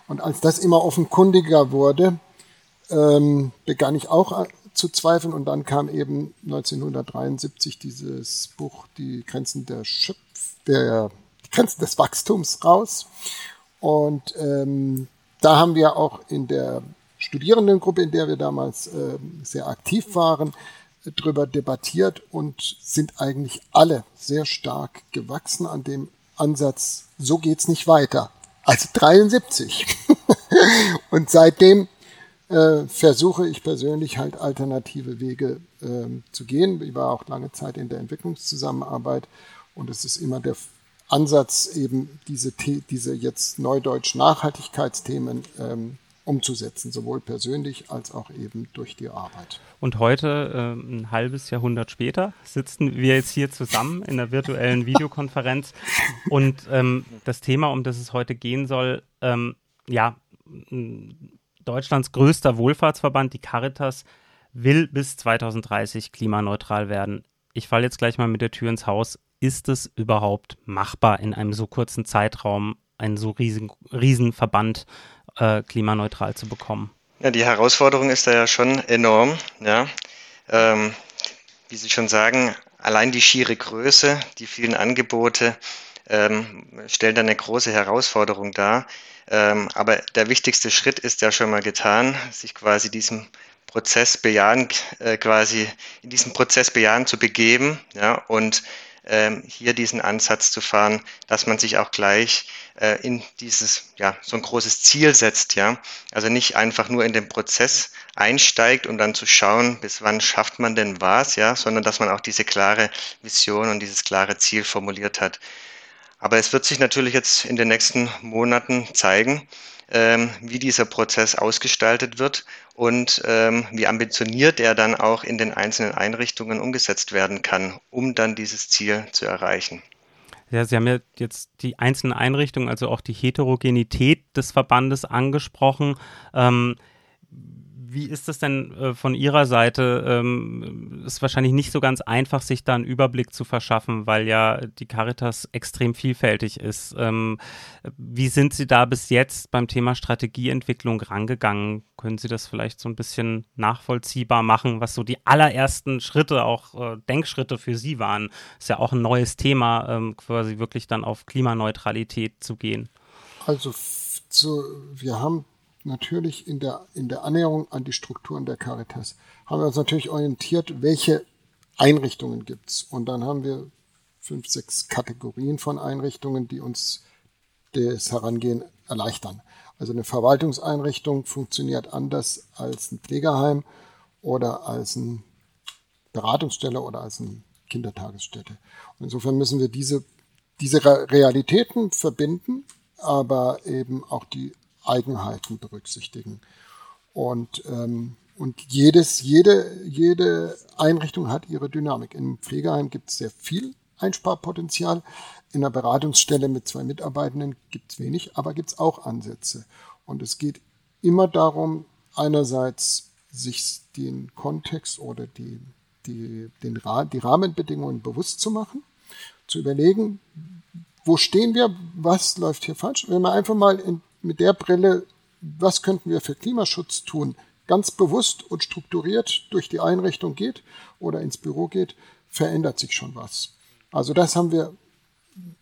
Und als das immer offenkundiger wurde, ähm, begann ich auch zu zweifeln und dann kam eben 1973 dieses Buch Die Grenzen der Schöpf der die Grenzen des Wachstums raus. Und ähm, da haben wir auch in der Studierendengruppe, in der wir damals äh, sehr aktiv waren, drüber debattiert und sind eigentlich alle sehr stark gewachsen an dem Ansatz, so geht's nicht weiter. Also 73. und seitdem äh, versuche ich persönlich halt alternative Wege äh, zu gehen. Ich war auch lange Zeit in der Entwicklungszusammenarbeit und es ist immer der Ansatz, eben diese, diese jetzt neudeutsch Nachhaltigkeitsthemen ähm, umzusetzen, sowohl persönlich als auch eben durch die Arbeit. Und heute, äh, ein halbes Jahrhundert später, sitzen wir jetzt hier zusammen in der virtuellen Videokonferenz und ähm, das Thema, um das es heute gehen soll, ähm, ja, Deutschlands größter Wohlfahrtsverband, die Caritas, will bis 2030 klimaneutral werden. Ich falle jetzt gleich mal mit der Tür ins Haus. Ist es überhaupt machbar, in einem so kurzen Zeitraum einen so riesen, riesen Verband äh, klimaneutral zu bekommen? Ja, die Herausforderung ist da ja schon enorm. Ja. Ähm, wie Sie schon sagen, allein die schiere Größe, die vielen Angebote ähm, stellen da eine große Herausforderung dar. Ähm, aber der wichtigste Schritt ist ja schon mal getan, sich quasi diesem Prozess bejahen, äh, quasi in diesen Prozess bejahen zu begeben, ja, und ähm, hier diesen Ansatz zu fahren, dass man sich auch gleich äh, in dieses, ja, so ein großes Ziel setzt, ja. Also nicht einfach nur in den Prozess einsteigt und dann zu schauen, bis wann schafft man denn was, ja, sondern dass man auch diese klare Vision und dieses klare Ziel formuliert hat. Aber es wird sich natürlich jetzt in den nächsten Monaten zeigen, ähm, wie dieser Prozess ausgestaltet wird und ähm, wie ambitioniert er dann auch in den einzelnen Einrichtungen umgesetzt werden kann, um dann dieses Ziel zu erreichen. Ja, Sie haben ja jetzt die einzelnen Einrichtungen, also auch die Heterogenität des Verbandes angesprochen. Ähm, wie ist das denn äh, von Ihrer Seite? Ähm, ist wahrscheinlich nicht so ganz einfach, sich da einen Überblick zu verschaffen, weil ja die Caritas extrem vielfältig ist. Ähm, wie sind Sie da bis jetzt beim Thema Strategieentwicklung rangegangen? Können Sie das vielleicht so ein bisschen nachvollziehbar machen, was so die allerersten Schritte, auch äh, Denkschritte für Sie waren? Ist ja auch ein neues Thema, ähm, quasi wirklich dann auf Klimaneutralität zu gehen. Also zu, wir haben natürlich in der, in der Annäherung an die Strukturen der Caritas haben wir uns natürlich orientiert, welche Einrichtungen gibt's. Und dann haben wir fünf, sechs Kategorien von Einrichtungen, die uns das Herangehen erleichtern. Also eine Verwaltungseinrichtung funktioniert anders als ein Pflegeheim oder als eine Beratungsstelle oder als eine Kindertagesstätte. Und insofern müssen wir diese, diese Realitäten verbinden, aber eben auch die Eigenheiten berücksichtigen. Und, ähm, und jedes, jede, jede Einrichtung hat ihre Dynamik. Im Pflegeheim gibt es sehr viel Einsparpotenzial. In einer Beratungsstelle mit zwei Mitarbeitenden gibt es wenig, aber gibt es auch Ansätze. Und es geht immer darum, einerseits sich den Kontext oder die, die, den, die Rahmenbedingungen bewusst zu machen, zu überlegen, wo stehen wir, was läuft hier falsch. Wenn man einfach mal in, mit der Brille, was könnten wir für Klimaschutz tun, ganz bewusst und strukturiert durch die Einrichtung geht oder ins Büro geht, verändert sich schon was. Also das haben wir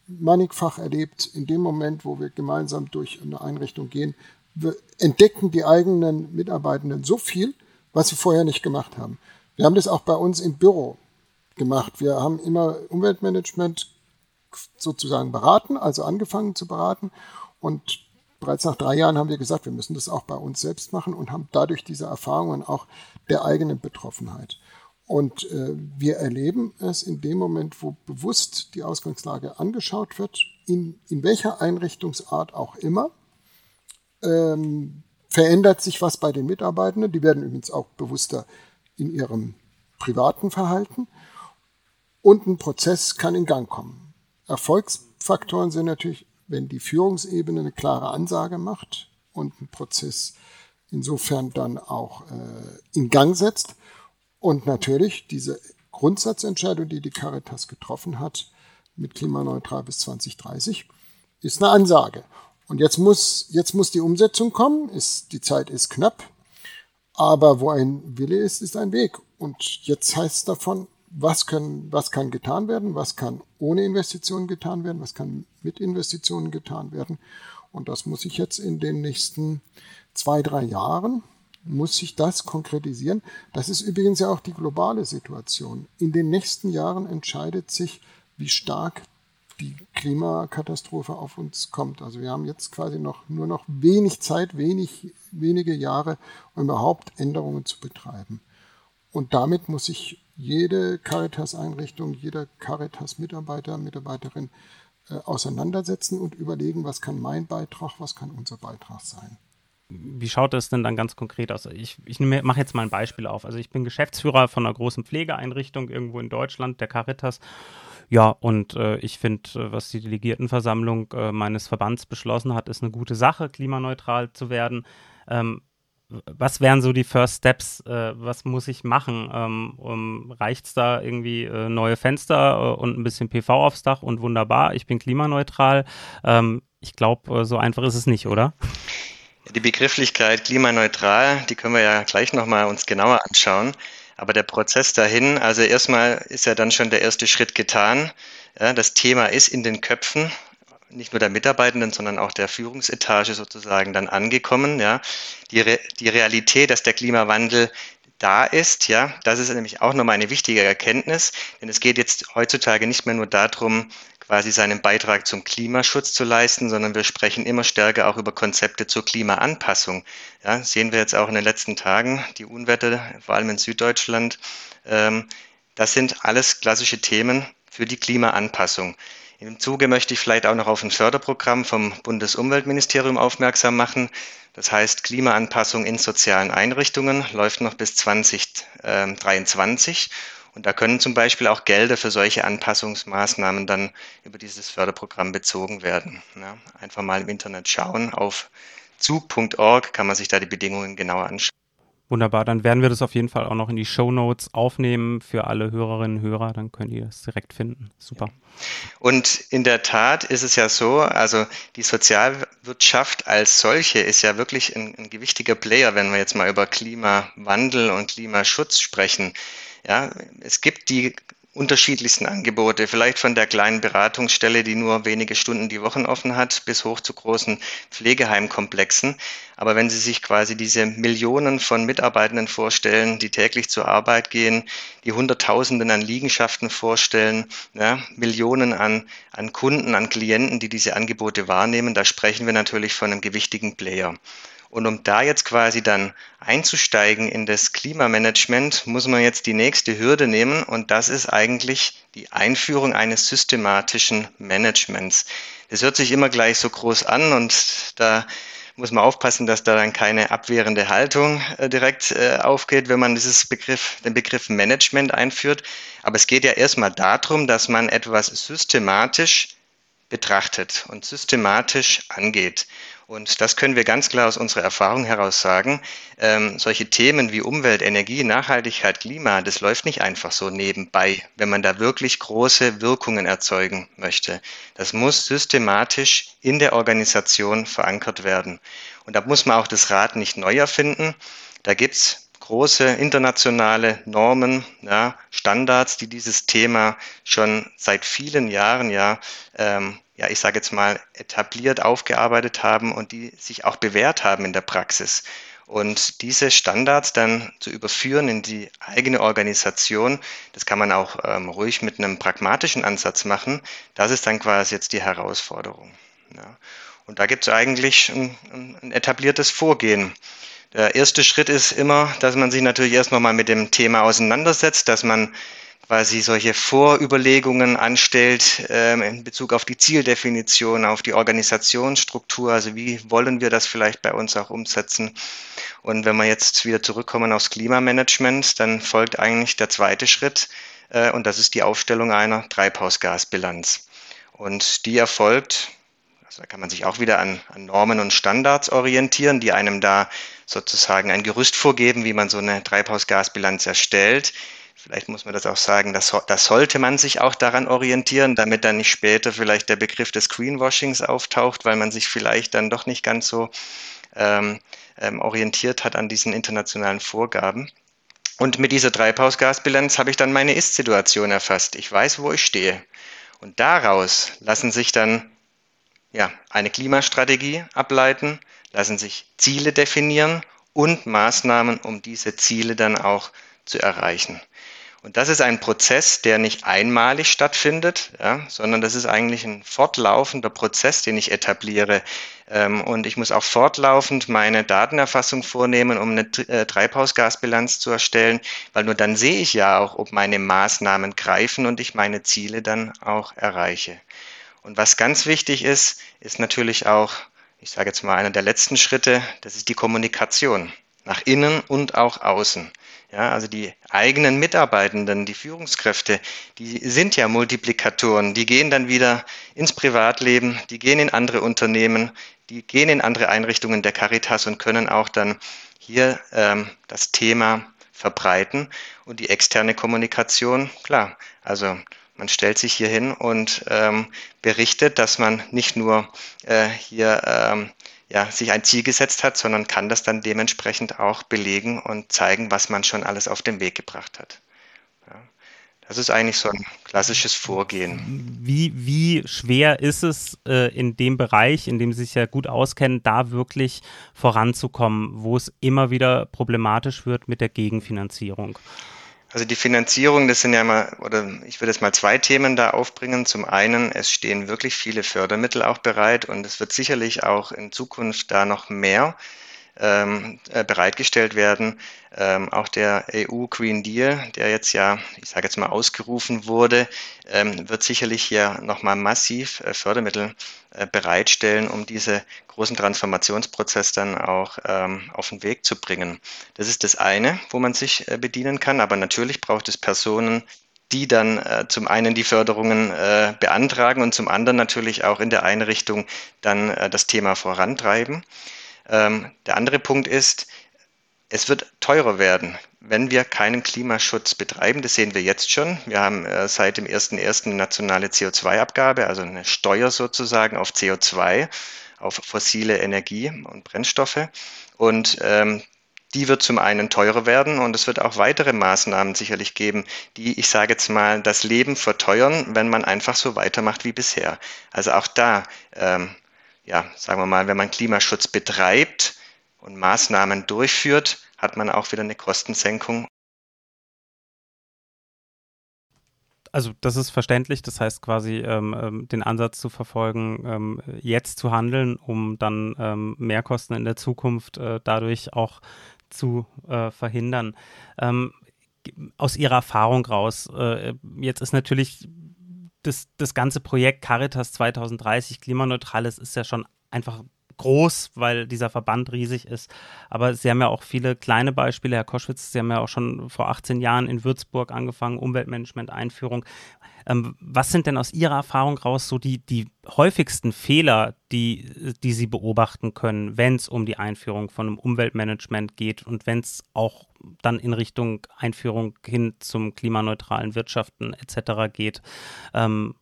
mannigfach erlebt in dem Moment, wo wir gemeinsam durch eine Einrichtung gehen. Entdecken die eigenen Mitarbeitenden so viel, was sie vorher nicht gemacht haben. Wir haben das auch bei uns im Büro gemacht. Wir haben immer Umweltmanagement sozusagen beraten, also angefangen zu beraten. Und bereits nach drei Jahren haben wir gesagt, wir müssen das auch bei uns selbst machen und haben dadurch diese Erfahrungen auch der eigenen Betroffenheit. Und äh, wir erleben es in dem Moment, wo bewusst die Ausgangslage angeschaut wird, in, in welcher Einrichtungsart auch immer, ähm, verändert sich was bei den Mitarbeitenden. Die werden übrigens auch bewusster in ihrem privaten Verhalten. Und ein Prozess kann in Gang kommen. Erfolgsfaktoren sind natürlich, wenn die Führungsebene eine klare Ansage macht und ein Prozess insofern dann auch äh, in Gang setzt und natürlich diese Grundsatzentscheidung, die die Caritas getroffen hat, mit klimaneutral bis 2030, ist eine Ansage. Und jetzt muss, jetzt muss die Umsetzung kommen. Ist, die Zeit ist knapp. Aber wo ein Wille ist, ist ein Weg. Und jetzt heißt es davon, was, können, was kann getan werden, was kann ohne Investitionen getan werden, was kann mit Investitionen getan werden. Und das muss ich jetzt in den nächsten zwei, drei Jahren muss sich das konkretisieren. Das ist übrigens ja auch die globale Situation. In den nächsten Jahren entscheidet sich, wie stark die Klimakatastrophe auf uns kommt. Also wir haben jetzt quasi noch nur noch wenig Zeit, wenig, wenige Jahre, um überhaupt Änderungen zu betreiben. Und damit muss sich jede Caritas-Einrichtung, jeder Caritas-Mitarbeiter, Mitarbeiterin äh, auseinandersetzen und überlegen, was kann mein Beitrag, was kann unser Beitrag sein wie schaut das denn dann ganz konkret aus? Ich, ich mache jetzt mal ein Beispiel auf. Also ich bin Geschäftsführer von einer großen Pflegeeinrichtung irgendwo in Deutschland, der Caritas. Ja, und äh, ich finde, äh, was die Delegiertenversammlung äh, meines Verbands beschlossen hat, ist eine gute Sache, klimaneutral zu werden. Ähm, was wären so die First Steps? Äh, was muss ich machen? Ähm, um, Reicht es da irgendwie äh, neue Fenster äh, und ein bisschen PV aufs Dach und wunderbar, ich bin klimaneutral? Ähm, ich glaube, äh, so einfach ist es nicht, oder? Die Begrifflichkeit klimaneutral, die können wir ja gleich nochmal uns genauer anschauen. Aber der Prozess dahin, also erstmal ist ja dann schon der erste Schritt getan. Ja, das Thema ist in den Köpfen nicht nur der Mitarbeitenden, sondern auch der Führungsetage sozusagen dann angekommen. Ja, die, Re die Realität, dass der Klimawandel da ist, ja, das ist nämlich auch nochmal eine wichtige Erkenntnis, denn es geht jetzt heutzutage nicht mehr nur darum, quasi seinen Beitrag zum Klimaschutz zu leisten, sondern wir sprechen immer stärker auch über Konzepte zur Klimaanpassung. Ja, sehen wir jetzt auch in den letzten Tagen die Unwetter, vor allem in Süddeutschland. Ähm, das sind alles klassische Themen für die Klimaanpassung. Im Zuge möchte ich vielleicht auch noch auf ein Förderprogramm vom Bundesumweltministerium aufmerksam machen. Das heißt, Klimaanpassung in sozialen Einrichtungen läuft noch bis 2023. Und da können zum Beispiel auch Gelder für solche Anpassungsmaßnahmen dann über dieses Förderprogramm bezogen werden. Ja, einfach mal im Internet schauen. Auf zug.org kann man sich da die Bedingungen genauer anschauen. Wunderbar, dann werden wir das auf jeden Fall auch noch in die Show Notes aufnehmen für alle Hörerinnen und Hörer, dann könnt ihr es direkt finden. Super. Und in der Tat ist es ja so, also die Sozialwirtschaft als solche ist ja wirklich ein, ein gewichtiger Player, wenn wir jetzt mal über Klimawandel und Klimaschutz sprechen. Ja, es gibt die unterschiedlichsten Angebote, vielleicht von der kleinen Beratungsstelle, die nur wenige Stunden die Woche offen hat, bis hoch zu großen Pflegeheimkomplexen. Aber wenn Sie sich quasi diese Millionen von Mitarbeitenden vorstellen, die täglich zur Arbeit gehen, die Hunderttausenden an Liegenschaften vorstellen, ja, Millionen an, an Kunden, an Klienten, die diese Angebote wahrnehmen, da sprechen wir natürlich von einem gewichtigen Player. Und um da jetzt quasi dann einzusteigen in das Klimamanagement, muss man jetzt die nächste Hürde nehmen und das ist eigentlich die Einführung eines systematischen Managements. Das hört sich immer gleich so groß an und da muss man aufpassen, dass da dann keine abwehrende Haltung äh, direkt äh, aufgeht, wenn man dieses Begriff, den Begriff Management einführt. Aber es geht ja erstmal darum, dass man etwas systematisch betrachtet und systematisch angeht. Und das können wir ganz klar aus unserer Erfahrung heraus sagen. Ähm, solche Themen wie Umwelt, Energie, Nachhaltigkeit, Klima, das läuft nicht einfach so nebenbei, wenn man da wirklich große Wirkungen erzeugen möchte. Das muss systematisch in der Organisation verankert werden. Und da muss man auch das Rad nicht neu erfinden. Da gibt's große internationale Normen, ja, Standards, die dieses Thema schon seit vielen Jahren ja ähm, ja, ich sage jetzt mal, etabliert, aufgearbeitet haben und die sich auch bewährt haben in der Praxis. Und diese Standards dann zu überführen in die eigene Organisation, das kann man auch ähm, ruhig mit einem pragmatischen Ansatz machen. Das ist dann quasi jetzt die Herausforderung. Ja. Und da gibt es eigentlich ein, ein etabliertes Vorgehen. Der erste Schritt ist immer, dass man sich natürlich erst nochmal mit dem Thema auseinandersetzt, dass man quasi solche Vorüberlegungen anstellt ähm, in Bezug auf die Zieldefinition, auf die Organisationsstruktur, also wie wollen wir das vielleicht bei uns auch umsetzen. Und wenn wir jetzt wieder zurückkommen aufs Klimamanagement, dann folgt eigentlich der zweite Schritt äh, und das ist die Aufstellung einer Treibhausgasbilanz. Und die erfolgt, also da kann man sich auch wieder an, an Normen und Standards orientieren, die einem da sozusagen ein Gerüst vorgeben, wie man so eine Treibhausgasbilanz erstellt Vielleicht muss man das auch sagen, das, das sollte man sich auch daran orientieren, damit dann nicht später vielleicht der Begriff des Greenwashings auftaucht, weil man sich vielleicht dann doch nicht ganz so ähm, ähm, orientiert hat an diesen internationalen Vorgaben. Und mit dieser Treibhausgasbilanz habe ich dann meine Ist-Situation erfasst. Ich weiß, wo ich stehe. Und daraus lassen sich dann ja, eine Klimastrategie ableiten, lassen sich Ziele definieren und Maßnahmen, um diese Ziele dann auch zu erreichen. Und das ist ein Prozess, der nicht einmalig stattfindet, ja, sondern das ist eigentlich ein fortlaufender Prozess, den ich etabliere. Ähm, und ich muss auch fortlaufend meine Datenerfassung vornehmen, um eine äh, Treibhausgasbilanz zu erstellen, weil nur dann sehe ich ja auch, ob meine Maßnahmen greifen und ich meine Ziele dann auch erreiche. Und was ganz wichtig ist, ist natürlich auch, ich sage jetzt mal, einer der letzten Schritte, das ist die Kommunikation nach innen und auch außen. Ja, also die eigenen Mitarbeitenden, die Führungskräfte, die sind ja Multiplikatoren. Die gehen dann wieder ins Privatleben, die gehen in andere Unternehmen, die gehen in andere Einrichtungen der Caritas und können auch dann hier ähm, das Thema verbreiten. Und die externe Kommunikation, klar, also man stellt sich hier hin und ähm, berichtet, dass man nicht nur äh, hier ähm, ja, sich ein Ziel gesetzt hat, sondern kann das dann dementsprechend auch belegen und zeigen, was man schon alles auf den Weg gebracht hat. Ja, das ist eigentlich so ein klassisches Vorgehen. Wie, wie schwer ist es äh, in dem Bereich, in dem Sie sich ja gut auskennen, da wirklich voranzukommen, wo es immer wieder problematisch wird mit der Gegenfinanzierung? Also die Finanzierung, das sind ja mal, oder ich würde jetzt mal zwei Themen da aufbringen. Zum einen, es stehen wirklich viele Fördermittel auch bereit und es wird sicherlich auch in Zukunft da noch mehr ähm, äh, bereitgestellt werden. Ähm, auch der EU Green Deal, der jetzt ja, ich sage jetzt mal, ausgerufen wurde, ähm, wird sicherlich hier nochmal massiv äh, Fördermittel äh, bereitstellen, um diese großen Transformationsprozess dann auch ähm, auf den Weg zu bringen. Das ist das eine, wo man sich äh, bedienen kann, aber natürlich braucht es Personen, die dann äh, zum einen die Förderungen äh, beantragen und zum anderen natürlich auch in der Einrichtung dann äh, das Thema vorantreiben. Ähm, der andere Punkt ist, es wird teurer werden, wenn wir keinen Klimaschutz betreiben. Das sehen wir jetzt schon. Wir haben äh, seit dem 1.1. eine nationale CO2-Abgabe, also eine Steuer sozusagen auf CO2, auf fossile Energie und Brennstoffe. Und ähm, die wird zum einen teurer werden und es wird auch weitere Maßnahmen sicherlich geben, die, ich sage jetzt mal, das Leben verteuern, wenn man einfach so weitermacht wie bisher. Also auch da, ähm, ja, sagen wir mal, wenn man Klimaschutz betreibt und Maßnahmen durchführt, hat man auch wieder eine Kostensenkung also das ist verständlich. Das heißt quasi ähm, ähm, den Ansatz zu verfolgen, ähm, jetzt zu handeln, um dann ähm, Mehrkosten in der Zukunft äh, dadurch auch zu äh, verhindern. Ähm, aus Ihrer Erfahrung raus, äh, jetzt ist natürlich das, das ganze Projekt Caritas 2030 klimaneutrales ist ja schon einfach groß, weil dieser Verband riesig ist. Aber Sie haben ja auch viele kleine Beispiele. Herr Koschwitz, Sie haben ja auch schon vor 18 Jahren in Würzburg angefangen, Umweltmanagement-Einführung. Ähm, was sind denn aus Ihrer Erfahrung raus so die, die häufigsten Fehler, die, die Sie beobachten können, wenn es um die Einführung von einem Umweltmanagement geht und wenn es auch dann in Richtung Einführung hin zum klimaneutralen Wirtschaften etc. geht? Ähm,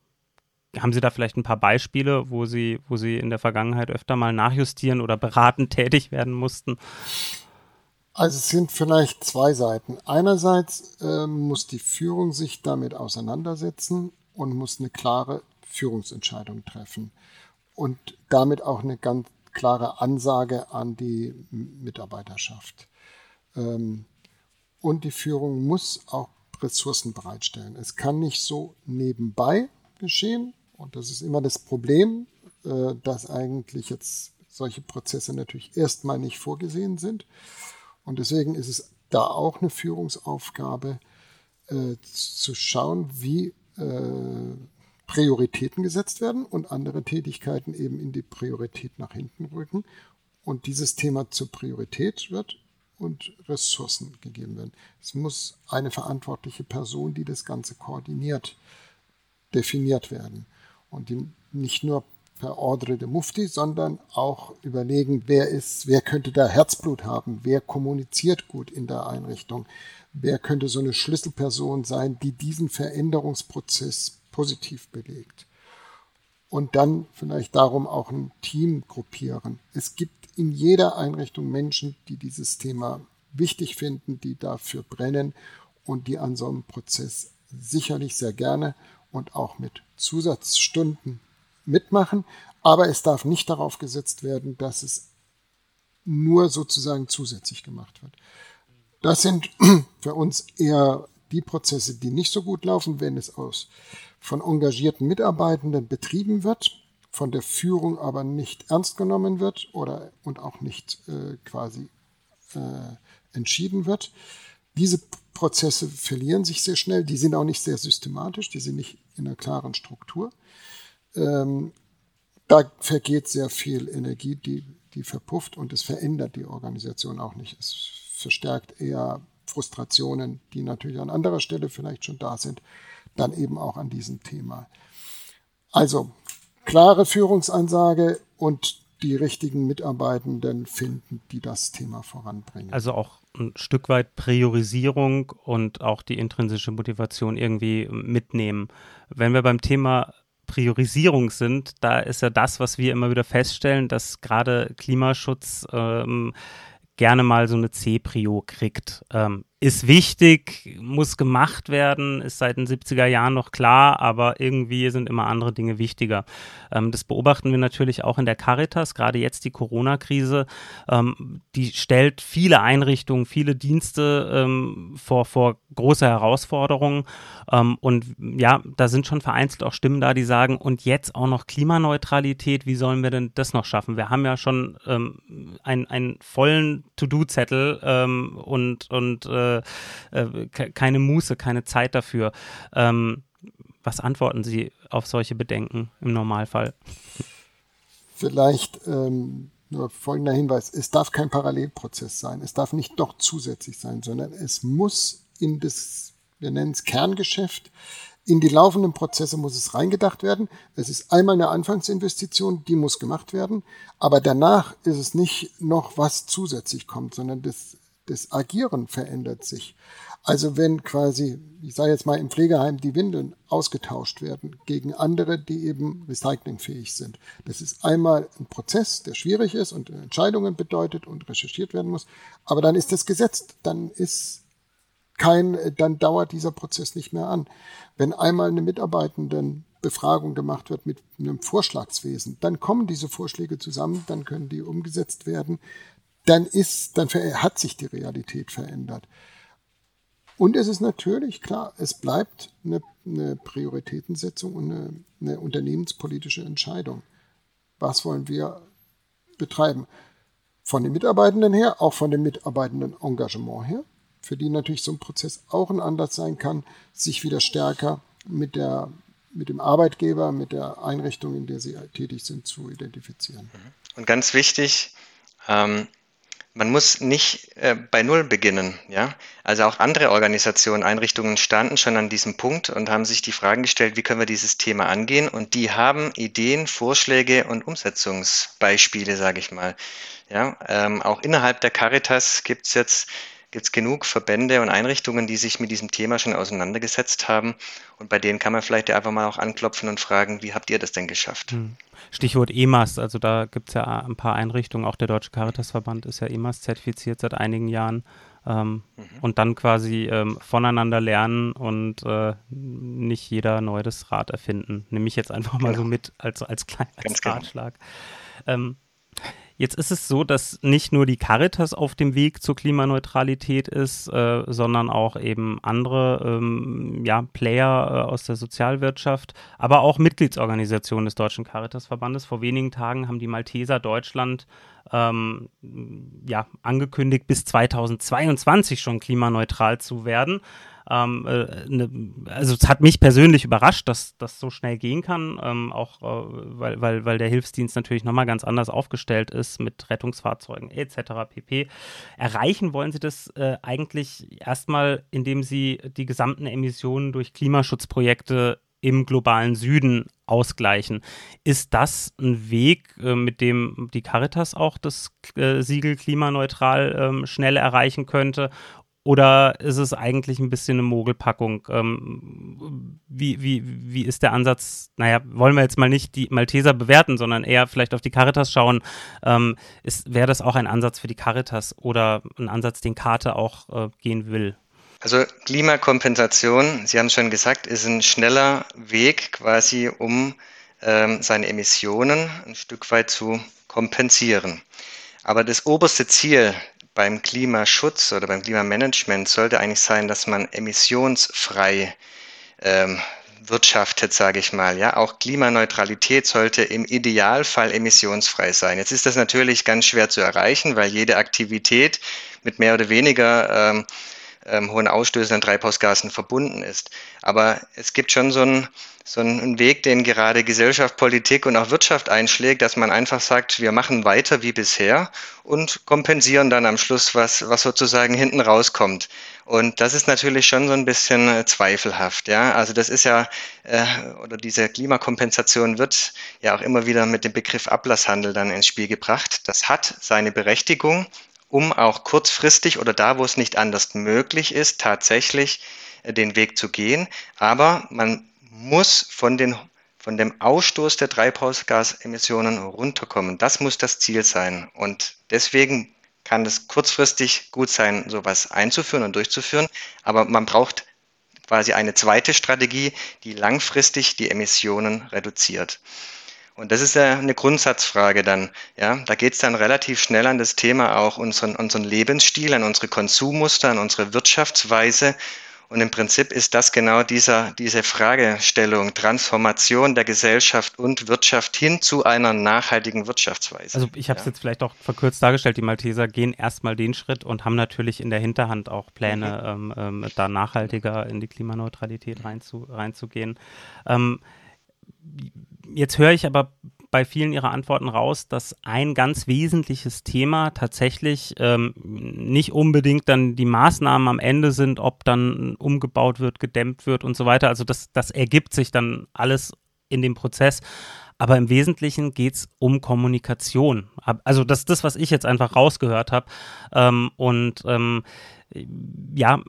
haben Sie da vielleicht ein paar Beispiele, wo Sie, wo Sie in der Vergangenheit öfter mal nachjustieren oder beratend tätig werden mussten? Also es sind vielleicht zwei Seiten. Einerseits äh, muss die Führung sich damit auseinandersetzen und muss eine klare Führungsentscheidung treffen und damit auch eine ganz klare Ansage an die Mitarbeiterschaft. Ähm, und die Führung muss auch Ressourcen bereitstellen. Es kann nicht so nebenbei geschehen, und das ist immer das Problem, äh, dass eigentlich jetzt solche Prozesse natürlich erstmal nicht vorgesehen sind. Und deswegen ist es da auch eine Führungsaufgabe, äh, zu schauen, wie äh, Prioritäten gesetzt werden und andere Tätigkeiten eben in die Priorität nach hinten rücken. Und dieses Thema zur Priorität wird und Ressourcen gegeben werden. Es muss eine verantwortliche Person, die das Ganze koordiniert, definiert werden und die nicht nur per Ordre de Mufti, sondern auch überlegen, wer ist, wer könnte da Herzblut haben, wer kommuniziert gut in der Einrichtung, wer könnte so eine Schlüsselperson sein, die diesen Veränderungsprozess positiv belegt. Und dann vielleicht darum auch ein Team gruppieren. Es gibt in jeder Einrichtung Menschen, die dieses Thema wichtig finden, die dafür brennen und die an so einem Prozess sicherlich sehr gerne und auch mit Zusatzstunden mitmachen. Aber es darf nicht darauf gesetzt werden, dass es nur sozusagen zusätzlich gemacht wird. Das sind für uns eher die Prozesse, die nicht so gut laufen, wenn es aus von engagierten Mitarbeitenden betrieben wird, von der Führung aber nicht ernst genommen wird oder und auch nicht äh, quasi äh, entschieden wird. Diese Prozesse verlieren sich sehr schnell, die sind auch nicht sehr systematisch, die sind nicht in einer klaren Struktur. Ähm, da vergeht sehr viel Energie, die, die verpufft und es verändert die Organisation auch nicht. Es verstärkt eher Frustrationen, die natürlich an anderer Stelle vielleicht schon da sind, dann eben auch an diesem Thema. Also klare Führungsansage und die richtigen Mitarbeitenden finden, die das Thema voranbringen. Also auch ein Stück weit Priorisierung und auch die intrinsische Motivation irgendwie mitnehmen. Wenn wir beim Thema Priorisierung sind, da ist ja das, was wir immer wieder feststellen, dass gerade Klimaschutz ähm, gerne mal so eine C-Prio kriegt. Ähm, ist wichtig, muss gemacht werden, ist seit den 70er Jahren noch klar, aber irgendwie sind immer andere Dinge wichtiger. Ähm, das beobachten wir natürlich auch in der Caritas, gerade jetzt die Corona-Krise. Ähm, die stellt viele Einrichtungen, viele Dienste ähm, vor, vor große Herausforderungen. Ähm, und ja, da sind schon vereinzelt auch Stimmen da, die sagen, und jetzt auch noch Klimaneutralität, wie sollen wir denn das noch schaffen? Wir haben ja schon ähm, einen, einen vollen To-Do-Zettel ähm, und, und äh, äh, keine Muße, keine Zeit dafür. Ähm, was antworten Sie auf solche Bedenken im Normalfall? Vielleicht ähm, nur folgender Hinweis. Es darf kein Parallelprozess sein. Es darf nicht doch zusätzlich sein, sondern es muss in das, wir nennen es Kerngeschäft, in die laufenden Prozesse muss es reingedacht werden. Es ist einmal eine Anfangsinvestition, die muss gemacht werden. Aber danach ist es nicht noch was zusätzlich kommt, sondern das das Agieren verändert sich. Also wenn quasi, ich sage jetzt mal im Pflegeheim, die Windeln ausgetauscht werden gegen andere, die eben recyclingfähig sind. Das ist einmal ein Prozess, der schwierig ist und Entscheidungen bedeutet und recherchiert werden muss. Aber dann ist das gesetzt. Dann ist kein, dann dauert dieser Prozess nicht mehr an. Wenn einmal eine Mitarbeitendenbefragung gemacht wird mit einem Vorschlagswesen, dann kommen diese Vorschläge zusammen, dann können die umgesetzt werden. Dann ist, dann hat sich die Realität verändert. Und es ist natürlich klar, es bleibt eine, eine Prioritätensetzung und eine, eine unternehmenspolitische Entscheidung. Was wollen wir betreiben? Von den Mitarbeitenden her, auch von dem Mitarbeitenden Engagement her, für die natürlich so ein Prozess auch ein Anlass sein kann, sich wieder stärker mit, der, mit dem Arbeitgeber, mit der Einrichtung, in der sie tätig sind, zu identifizieren. Und ganz wichtig, ähm, man muss nicht äh, bei Null beginnen. Ja? Also auch andere Organisationen, Einrichtungen standen schon an diesem Punkt und haben sich die Fragen gestellt, wie können wir dieses Thema angehen? Und die haben Ideen, Vorschläge und Umsetzungsbeispiele, sage ich mal. Ja? Ähm, auch innerhalb der Caritas gibt es jetzt gibt es genug Verbände und Einrichtungen, die sich mit diesem Thema schon auseinandergesetzt haben. Und bei denen kann man vielleicht einfach mal auch anklopfen und fragen, wie habt ihr das denn geschafft? Hm. Stichwort EMAS, also da gibt es ja ein paar Einrichtungen, auch der Deutsche Caritasverband ist ja EMAS zertifiziert seit einigen Jahren. Ähm, mhm. Und dann quasi ähm, voneinander lernen und äh, nicht jeder neu das Rad erfinden. Nehme ich jetzt einfach mal genau. so mit als, als, klein, als genau. Ratschlag. Genau. Ähm, Jetzt ist es so, dass nicht nur die Caritas auf dem Weg zur Klimaneutralität ist, äh, sondern auch eben andere ähm, ja, Player äh, aus der Sozialwirtschaft, aber auch Mitgliedsorganisationen des Deutschen Caritasverbandes. Vor wenigen Tagen haben die Malteser Deutschland ähm, ja, angekündigt, bis 2022 schon klimaneutral zu werden. Ähm, äh, ne, also es hat mich persönlich überrascht, dass das so schnell gehen kann, ähm, auch äh, weil, weil, weil der Hilfsdienst natürlich nochmal ganz anders aufgestellt ist mit Rettungsfahrzeugen etc. pp. Erreichen wollen sie das äh, eigentlich erstmal, indem sie die gesamten Emissionen durch Klimaschutzprojekte im globalen Süden ausgleichen. Ist das ein Weg, äh, mit dem die Caritas auch das äh, Siegel klimaneutral ähm, schnell erreichen könnte? Oder ist es eigentlich ein bisschen eine Mogelpackung? Ähm, wie, wie, wie ist der Ansatz? Naja, wollen wir jetzt mal nicht die Malteser bewerten, sondern eher vielleicht auf die Caritas schauen. Ähm, Wäre das auch ein Ansatz für die Caritas oder ein Ansatz, den Karte auch äh, gehen will? Also Klimakompensation, Sie haben es schon gesagt, ist ein schneller Weg quasi, um ähm, seine Emissionen ein Stück weit zu kompensieren. Aber das oberste Ziel beim Klimaschutz oder beim Klimamanagement sollte eigentlich sein, dass man emissionsfrei ähm, wirtschaftet, sage ich mal. Ja, auch Klimaneutralität sollte im Idealfall emissionsfrei sein. Jetzt ist das natürlich ganz schwer zu erreichen, weil jede Aktivität mit mehr oder weniger ähm, ähm, hohen Ausstößen an Treibhausgasen verbunden ist. Aber es gibt schon so einen, so einen Weg, den gerade Gesellschaft, Politik und auch Wirtschaft einschlägt, dass man einfach sagt, wir machen weiter wie bisher und kompensieren dann am Schluss, was, was sozusagen hinten rauskommt. Und das ist natürlich schon so ein bisschen äh, zweifelhaft, ja. Also das ist ja, äh, oder diese Klimakompensation wird ja auch immer wieder mit dem Begriff Ablasshandel dann ins Spiel gebracht. Das hat seine Berechtigung, um auch kurzfristig oder da, wo es nicht anders möglich ist, tatsächlich äh, den Weg zu gehen. Aber man muss von, den, von dem Ausstoß der Treibhausgasemissionen runterkommen. Das muss das Ziel sein. Und deswegen kann es kurzfristig gut sein, sowas einzuführen und durchzuführen. Aber man braucht quasi eine zweite Strategie, die langfristig die Emissionen reduziert. Und das ist ja eine Grundsatzfrage dann. Ja, da geht es dann relativ schnell an das Thema auch unseren, unseren Lebensstil, an unsere Konsummuster, an unsere Wirtschaftsweise. Und im Prinzip ist das genau dieser, diese Fragestellung, Transformation der Gesellschaft und Wirtschaft hin zu einer nachhaltigen Wirtschaftsweise. Also ich habe es ja. jetzt vielleicht auch verkürzt dargestellt, die Malteser gehen erstmal den Schritt und haben natürlich in der Hinterhand auch Pläne, mhm. ähm, ähm, da nachhaltiger in die Klimaneutralität reinzu, reinzugehen. Ähm, Jetzt höre ich aber bei vielen Ihrer Antworten raus, dass ein ganz wesentliches Thema tatsächlich ähm, nicht unbedingt dann die Maßnahmen am Ende sind, ob dann umgebaut wird, gedämmt wird und so weiter. Also das, das ergibt sich dann alles in dem Prozess. aber im Wesentlichen geht es um Kommunikation. Also das ist das, was ich jetzt einfach rausgehört habe. Ähm, und ähm, ja,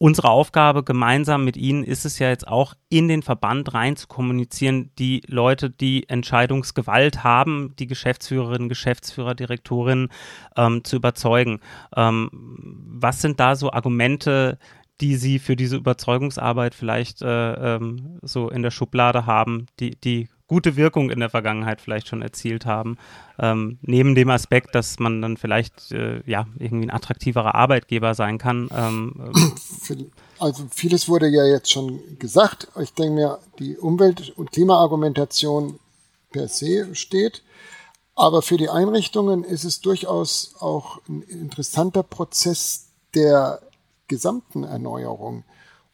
unsere Aufgabe gemeinsam mit Ihnen ist es ja jetzt auch in den Verband rein zu kommunizieren, die Leute, die Entscheidungsgewalt haben, die Geschäftsführerinnen, Geschäftsführer, Direktorinnen ähm, zu überzeugen. Ähm, was sind da so Argumente, die Sie für diese Überzeugungsarbeit vielleicht äh, ähm, so in der Schublade haben, die, die gute Wirkung in der Vergangenheit vielleicht schon erzielt haben. Ähm, neben dem Aspekt, dass man dann vielleicht äh, ja irgendwie ein attraktiverer Arbeitgeber sein kann. Ähm, also vieles wurde ja jetzt schon gesagt. Ich denke mir, die Umwelt- und Klimaargumentation per se steht. Aber für die Einrichtungen ist es durchaus auch ein interessanter Prozess der gesamten Erneuerung.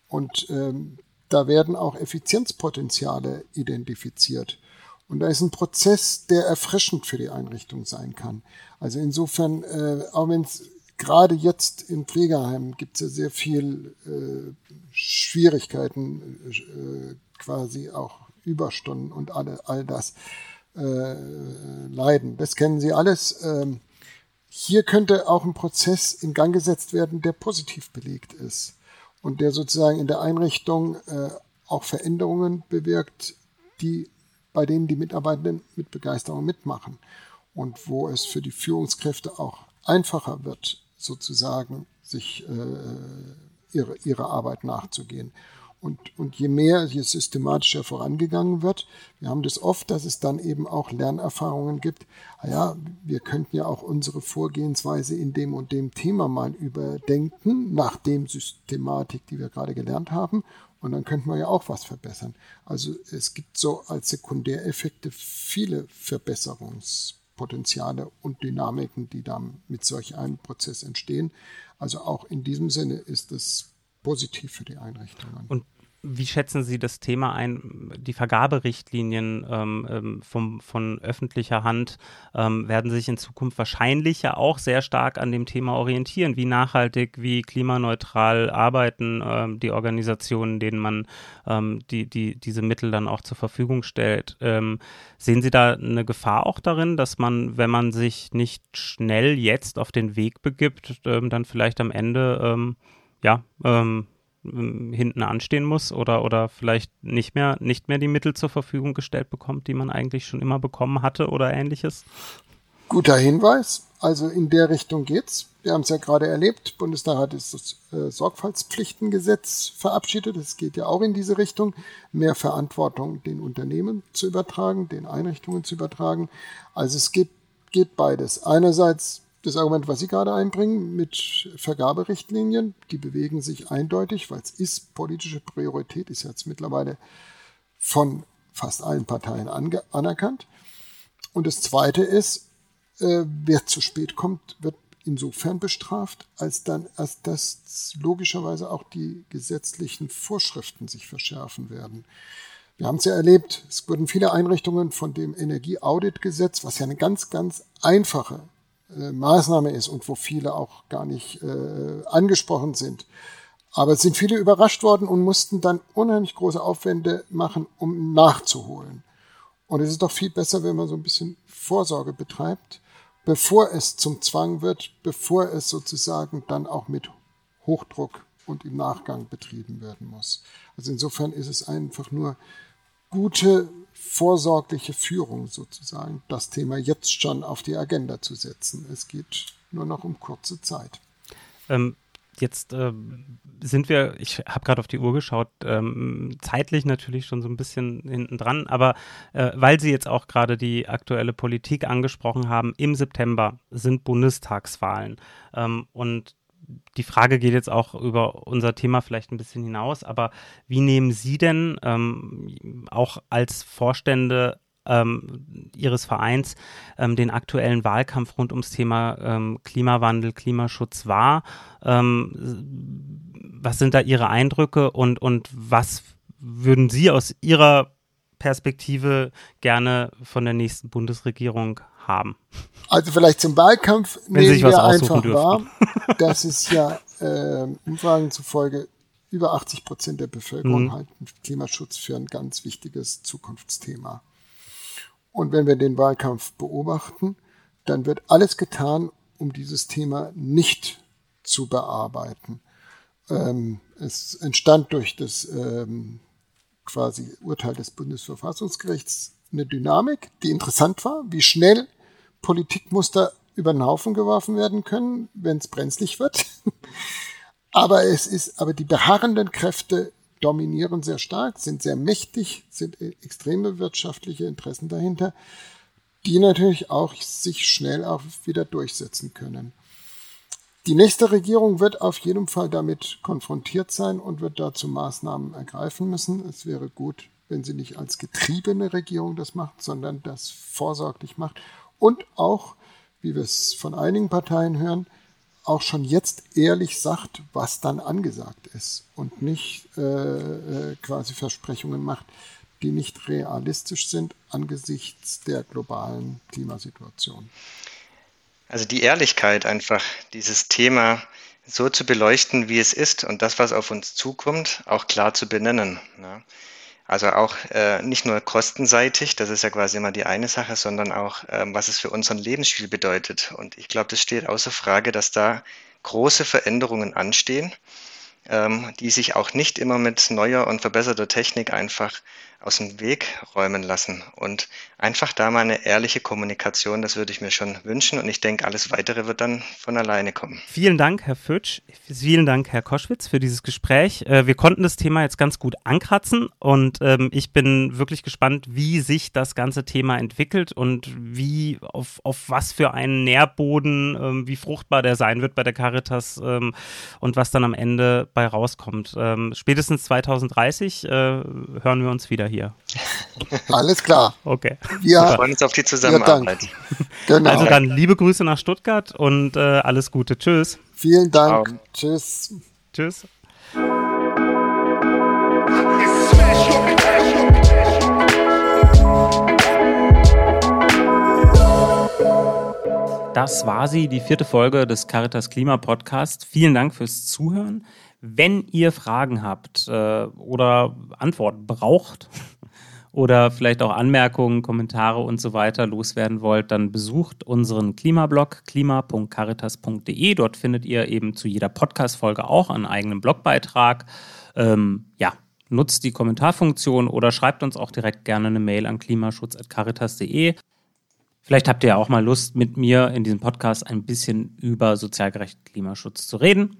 Und ähm, da werden auch Effizienzpotenziale identifiziert. Und da ist ein Prozess, der erfrischend für die Einrichtung sein kann. Also insofern, äh, auch wenn es gerade jetzt in Pflegeheim gibt es ja sehr viel äh, Schwierigkeiten, äh, quasi auch Überstunden und alle, all das äh, leiden. Das kennen Sie alles. Ähm, hier könnte auch ein Prozess in Gang gesetzt werden, der positiv belegt ist und der sozusagen in der Einrichtung äh, auch Veränderungen bewirkt, die bei denen die Mitarbeitenden mit Begeisterung mitmachen und wo es für die Führungskräfte auch einfacher wird, sozusagen sich äh, ihre, ihre Arbeit nachzugehen. Und, und je mehr, je systematischer vorangegangen wird, wir haben das oft, dass es dann eben auch Lernerfahrungen gibt. Ah wir könnten ja auch unsere Vorgehensweise in dem und dem Thema mal überdenken, nach dem Systematik, die wir gerade gelernt haben. Und dann könnten wir ja auch was verbessern. Also es gibt so als Sekundäreffekte viele Verbesserungspotenziale und Dynamiken, die dann mit solch einem Prozess entstehen. Also auch in diesem Sinne ist es positiv für die Einrichtungen. Und wie schätzen Sie das Thema ein? Die Vergaberichtlinien ähm, ähm, vom, von öffentlicher Hand ähm, werden sich in Zukunft wahrscheinlich ja auch sehr stark an dem Thema orientieren. Wie nachhaltig, wie klimaneutral arbeiten ähm, die Organisationen, denen man ähm, die, die, diese Mittel dann auch zur Verfügung stellt. Ähm, sehen Sie da eine Gefahr auch darin, dass man, wenn man sich nicht schnell jetzt auf den Weg begibt, dann vielleicht am Ende ja, ähm, hinten anstehen muss oder, oder vielleicht nicht mehr, nicht mehr die Mittel zur Verfügung gestellt bekommt, die man eigentlich schon immer bekommen hatte oder ähnliches? Guter Hinweis. Also in der Richtung geht's. Wir haben es ja gerade erlebt. Bundestag hat das äh, Sorgfaltspflichtengesetz verabschiedet. Es geht ja auch in diese Richtung, mehr Verantwortung den Unternehmen zu übertragen, den Einrichtungen zu übertragen. Also es geht, geht beides. Einerseits das Argument, was Sie gerade einbringen mit Vergaberichtlinien, die bewegen sich eindeutig, weil es ist politische Priorität, ist jetzt mittlerweile von fast allen Parteien anerkannt. Und das Zweite ist, äh, wer zu spät kommt, wird insofern bestraft, als dann, als dass logischerweise auch die gesetzlichen Vorschriften sich verschärfen werden. Wir haben es ja erlebt, es wurden viele Einrichtungen von dem Energieauditgesetz, was ja eine ganz, ganz einfache äh, Maßnahme ist und wo viele auch gar nicht äh, angesprochen sind. Aber es sind viele überrascht worden und mussten dann unheimlich große Aufwände machen, um nachzuholen. Und es ist doch viel besser, wenn man so ein bisschen Vorsorge betreibt, bevor es zum Zwang wird, bevor es sozusagen dann auch mit Hochdruck und im Nachgang betrieben werden muss. Also insofern ist es einfach nur gute vorsorgliche Führung sozusagen, das Thema jetzt schon auf die Agenda zu setzen. Es geht nur noch um kurze Zeit. Ähm, jetzt äh, sind wir, ich habe gerade auf die Uhr geschaut, ähm, zeitlich natürlich schon so ein bisschen hinten dran, aber äh, weil Sie jetzt auch gerade die aktuelle Politik angesprochen haben, im September sind Bundestagswahlen ähm, und die Frage geht jetzt auch über unser Thema vielleicht ein bisschen hinaus, aber wie nehmen Sie denn ähm, auch als Vorstände ähm, Ihres Vereins ähm, den aktuellen Wahlkampf rund ums Thema ähm, Klimawandel, Klimaschutz wahr? Ähm, was sind da Ihre Eindrücke und, und was würden Sie aus Ihrer Perspektive gerne von der nächsten Bundesregierung haben? Also vielleicht zum Wahlkampf Wenn nehmen wir einfach dürfen. wahr, dass es ja äh, Umfragen zufolge über 80 Prozent der Bevölkerung mhm. halten Klimaschutz für ein ganz wichtiges Zukunftsthema. Und wenn wir den Wahlkampf beobachten, dann wird alles getan, um dieses Thema nicht zu bearbeiten. Ähm, es entstand durch das ähm, quasi Urteil des Bundesverfassungsgerichts eine Dynamik, die interessant war, wie schnell Politikmuster über den Haufen geworfen werden können, wenn es brenzlig wird. aber es ist, aber die beharrenden Kräfte dominieren sehr stark, sind sehr mächtig, sind extreme wirtschaftliche Interessen dahinter, die natürlich auch sich schnell auch wieder durchsetzen können. Die nächste Regierung wird auf jeden Fall damit konfrontiert sein und wird dazu Maßnahmen ergreifen müssen. Es wäre gut, wenn sie nicht als getriebene Regierung das macht, sondern das vorsorglich macht und auch, wie wir es von einigen Parteien hören, auch schon jetzt ehrlich sagt, was dann angesagt ist und nicht äh, äh quasi Versprechungen macht, die nicht realistisch sind angesichts der globalen Klimasituation. Also die Ehrlichkeit einfach, dieses Thema so zu beleuchten, wie es ist und das, was auf uns zukommt, auch klar zu benennen. Ne? Also auch äh, nicht nur kostenseitig, das ist ja quasi immer die eine Sache, sondern auch, ähm, was es für unseren Lebensstil bedeutet. Und ich glaube, das steht außer Frage, dass da große Veränderungen anstehen, ähm, die sich auch nicht immer mit neuer und verbesserter Technik einfach aus dem Weg räumen lassen. Und einfach da mal eine ehrliche Kommunikation, das würde ich mir schon wünschen. Und ich denke, alles Weitere wird dann von alleine kommen. Vielen Dank, Herr Fötsch. Vielen Dank, Herr Koschwitz, für dieses Gespräch. Äh, wir konnten das Thema jetzt ganz gut ankratzen und ähm, ich bin wirklich gespannt, wie sich das ganze Thema entwickelt und wie, auf, auf was für einen Nährboden, ähm, wie fruchtbar der sein wird bei der Caritas ähm, und was dann am Ende bei rauskommt. spätestens 2030 äh, hören wir uns wieder hier. Alles klar. Okay. Wir freuen uns auf die Zusammenarbeit. Genau. Also dann liebe Grüße nach Stuttgart und äh, alles Gute. Tschüss. Vielen Dank. Ciao. Tschüss. Tschüss. Das war sie, die vierte Folge des Caritas Klima Podcast. Vielen Dank fürs Zuhören. Wenn ihr Fragen habt äh, oder Antworten braucht, oder vielleicht auch Anmerkungen, Kommentare und so weiter loswerden wollt, dann besucht unseren Klimablog klima.caritas.de. Dort findet ihr eben zu jeder Podcast-Folge auch einen eigenen Blogbeitrag. Ähm, ja, nutzt die Kommentarfunktion oder schreibt uns auch direkt gerne eine Mail an klimaschutz.caritas.de. Vielleicht habt ihr auch mal Lust, mit mir in diesem Podcast ein bisschen über sozialgerechten Klimaschutz zu reden.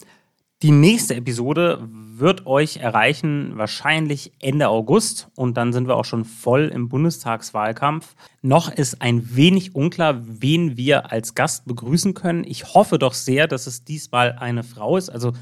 Die nächste Episode wird euch erreichen, wahrscheinlich Ende August. Und dann sind wir auch schon voll im Bundestagswahlkampf. Noch ist ein wenig unklar, wen wir als Gast begrüßen können. Ich hoffe doch sehr, dass es diesmal eine Frau ist. Also,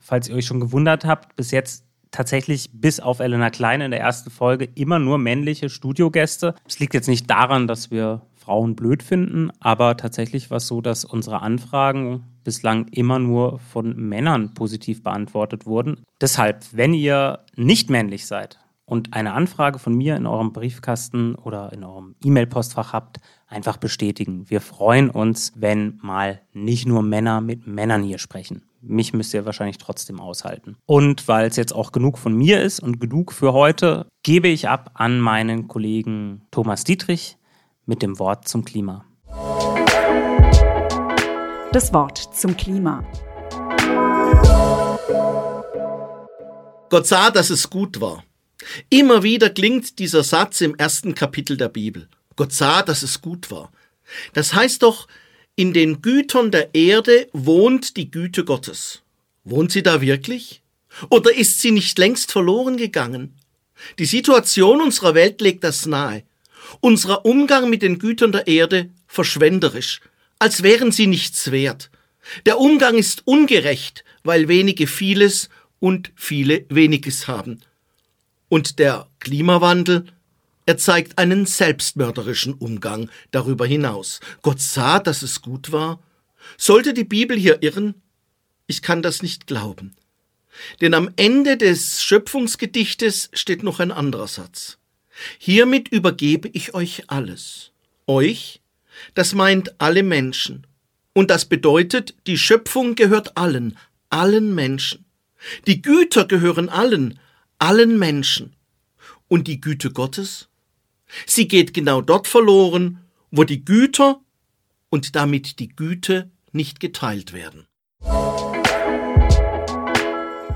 falls ihr euch schon gewundert habt, bis jetzt tatsächlich bis auf Elena Klein in der ersten Folge immer nur männliche Studiogäste. Es liegt jetzt nicht daran, dass wir Frauen blöd finden, aber tatsächlich war es so, dass unsere Anfragen bislang immer nur von Männern positiv beantwortet wurden. Deshalb, wenn ihr nicht männlich seid und eine Anfrage von mir in eurem Briefkasten oder in eurem E-Mail-Postfach habt, einfach bestätigen. Wir freuen uns, wenn mal nicht nur Männer mit Männern hier sprechen. Mich müsst ihr wahrscheinlich trotzdem aushalten. Und weil es jetzt auch genug von mir ist und genug für heute, gebe ich ab an meinen Kollegen Thomas Dietrich mit dem Wort zum Klima. Das Wort zum Klima. Gott sah, dass es gut war. Immer wieder klingt dieser Satz im ersten Kapitel der Bibel. Gott sah, dass es gut war. Das heißt doch, in den Gütern der Erde wohnt die Güte Gottes. Wohnt sie da wirklich? Oder ist sie nicht längst verloren gegangen? Die Situation unserer Welt legt das nahe unserer Umgang mit den Gütern der Erde verschwenderisch, als wären sie nichts wert. Der Umgang ist ungerecht, weil wenige vieles und viele weniges haben. Und der Klimawandel, er zeigt einen selbstmörderischen Umgang darüber hinaus. Gott sah, dass es gut war. Sollte die Bibel hier irren? Ich kann das nicht glauben. Denn am Ende des Schöpfungsgedichtes steht noch ein anderer Satz. Hiermit übergebe ich euch alles. Euch, das meint alle Menschen. Und das bedeutet, die Schöpfung gehört allen, allen Menschen. Die Güter gehören allen, allen Menschen. Und die Güte Gottes? Sie geht genau dort verloren, wo die Güter und damit die Güte nicht geteilt werden.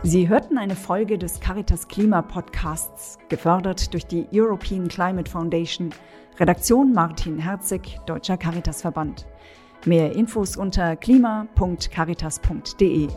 Sie hörten eine Folge des Caritas Klima Podcasts, gefördert durch die European Climate Foundation, Redaktion Martin Herzig, Deutscher Caritasverband. Mehr Infos unter klima.caritas.de.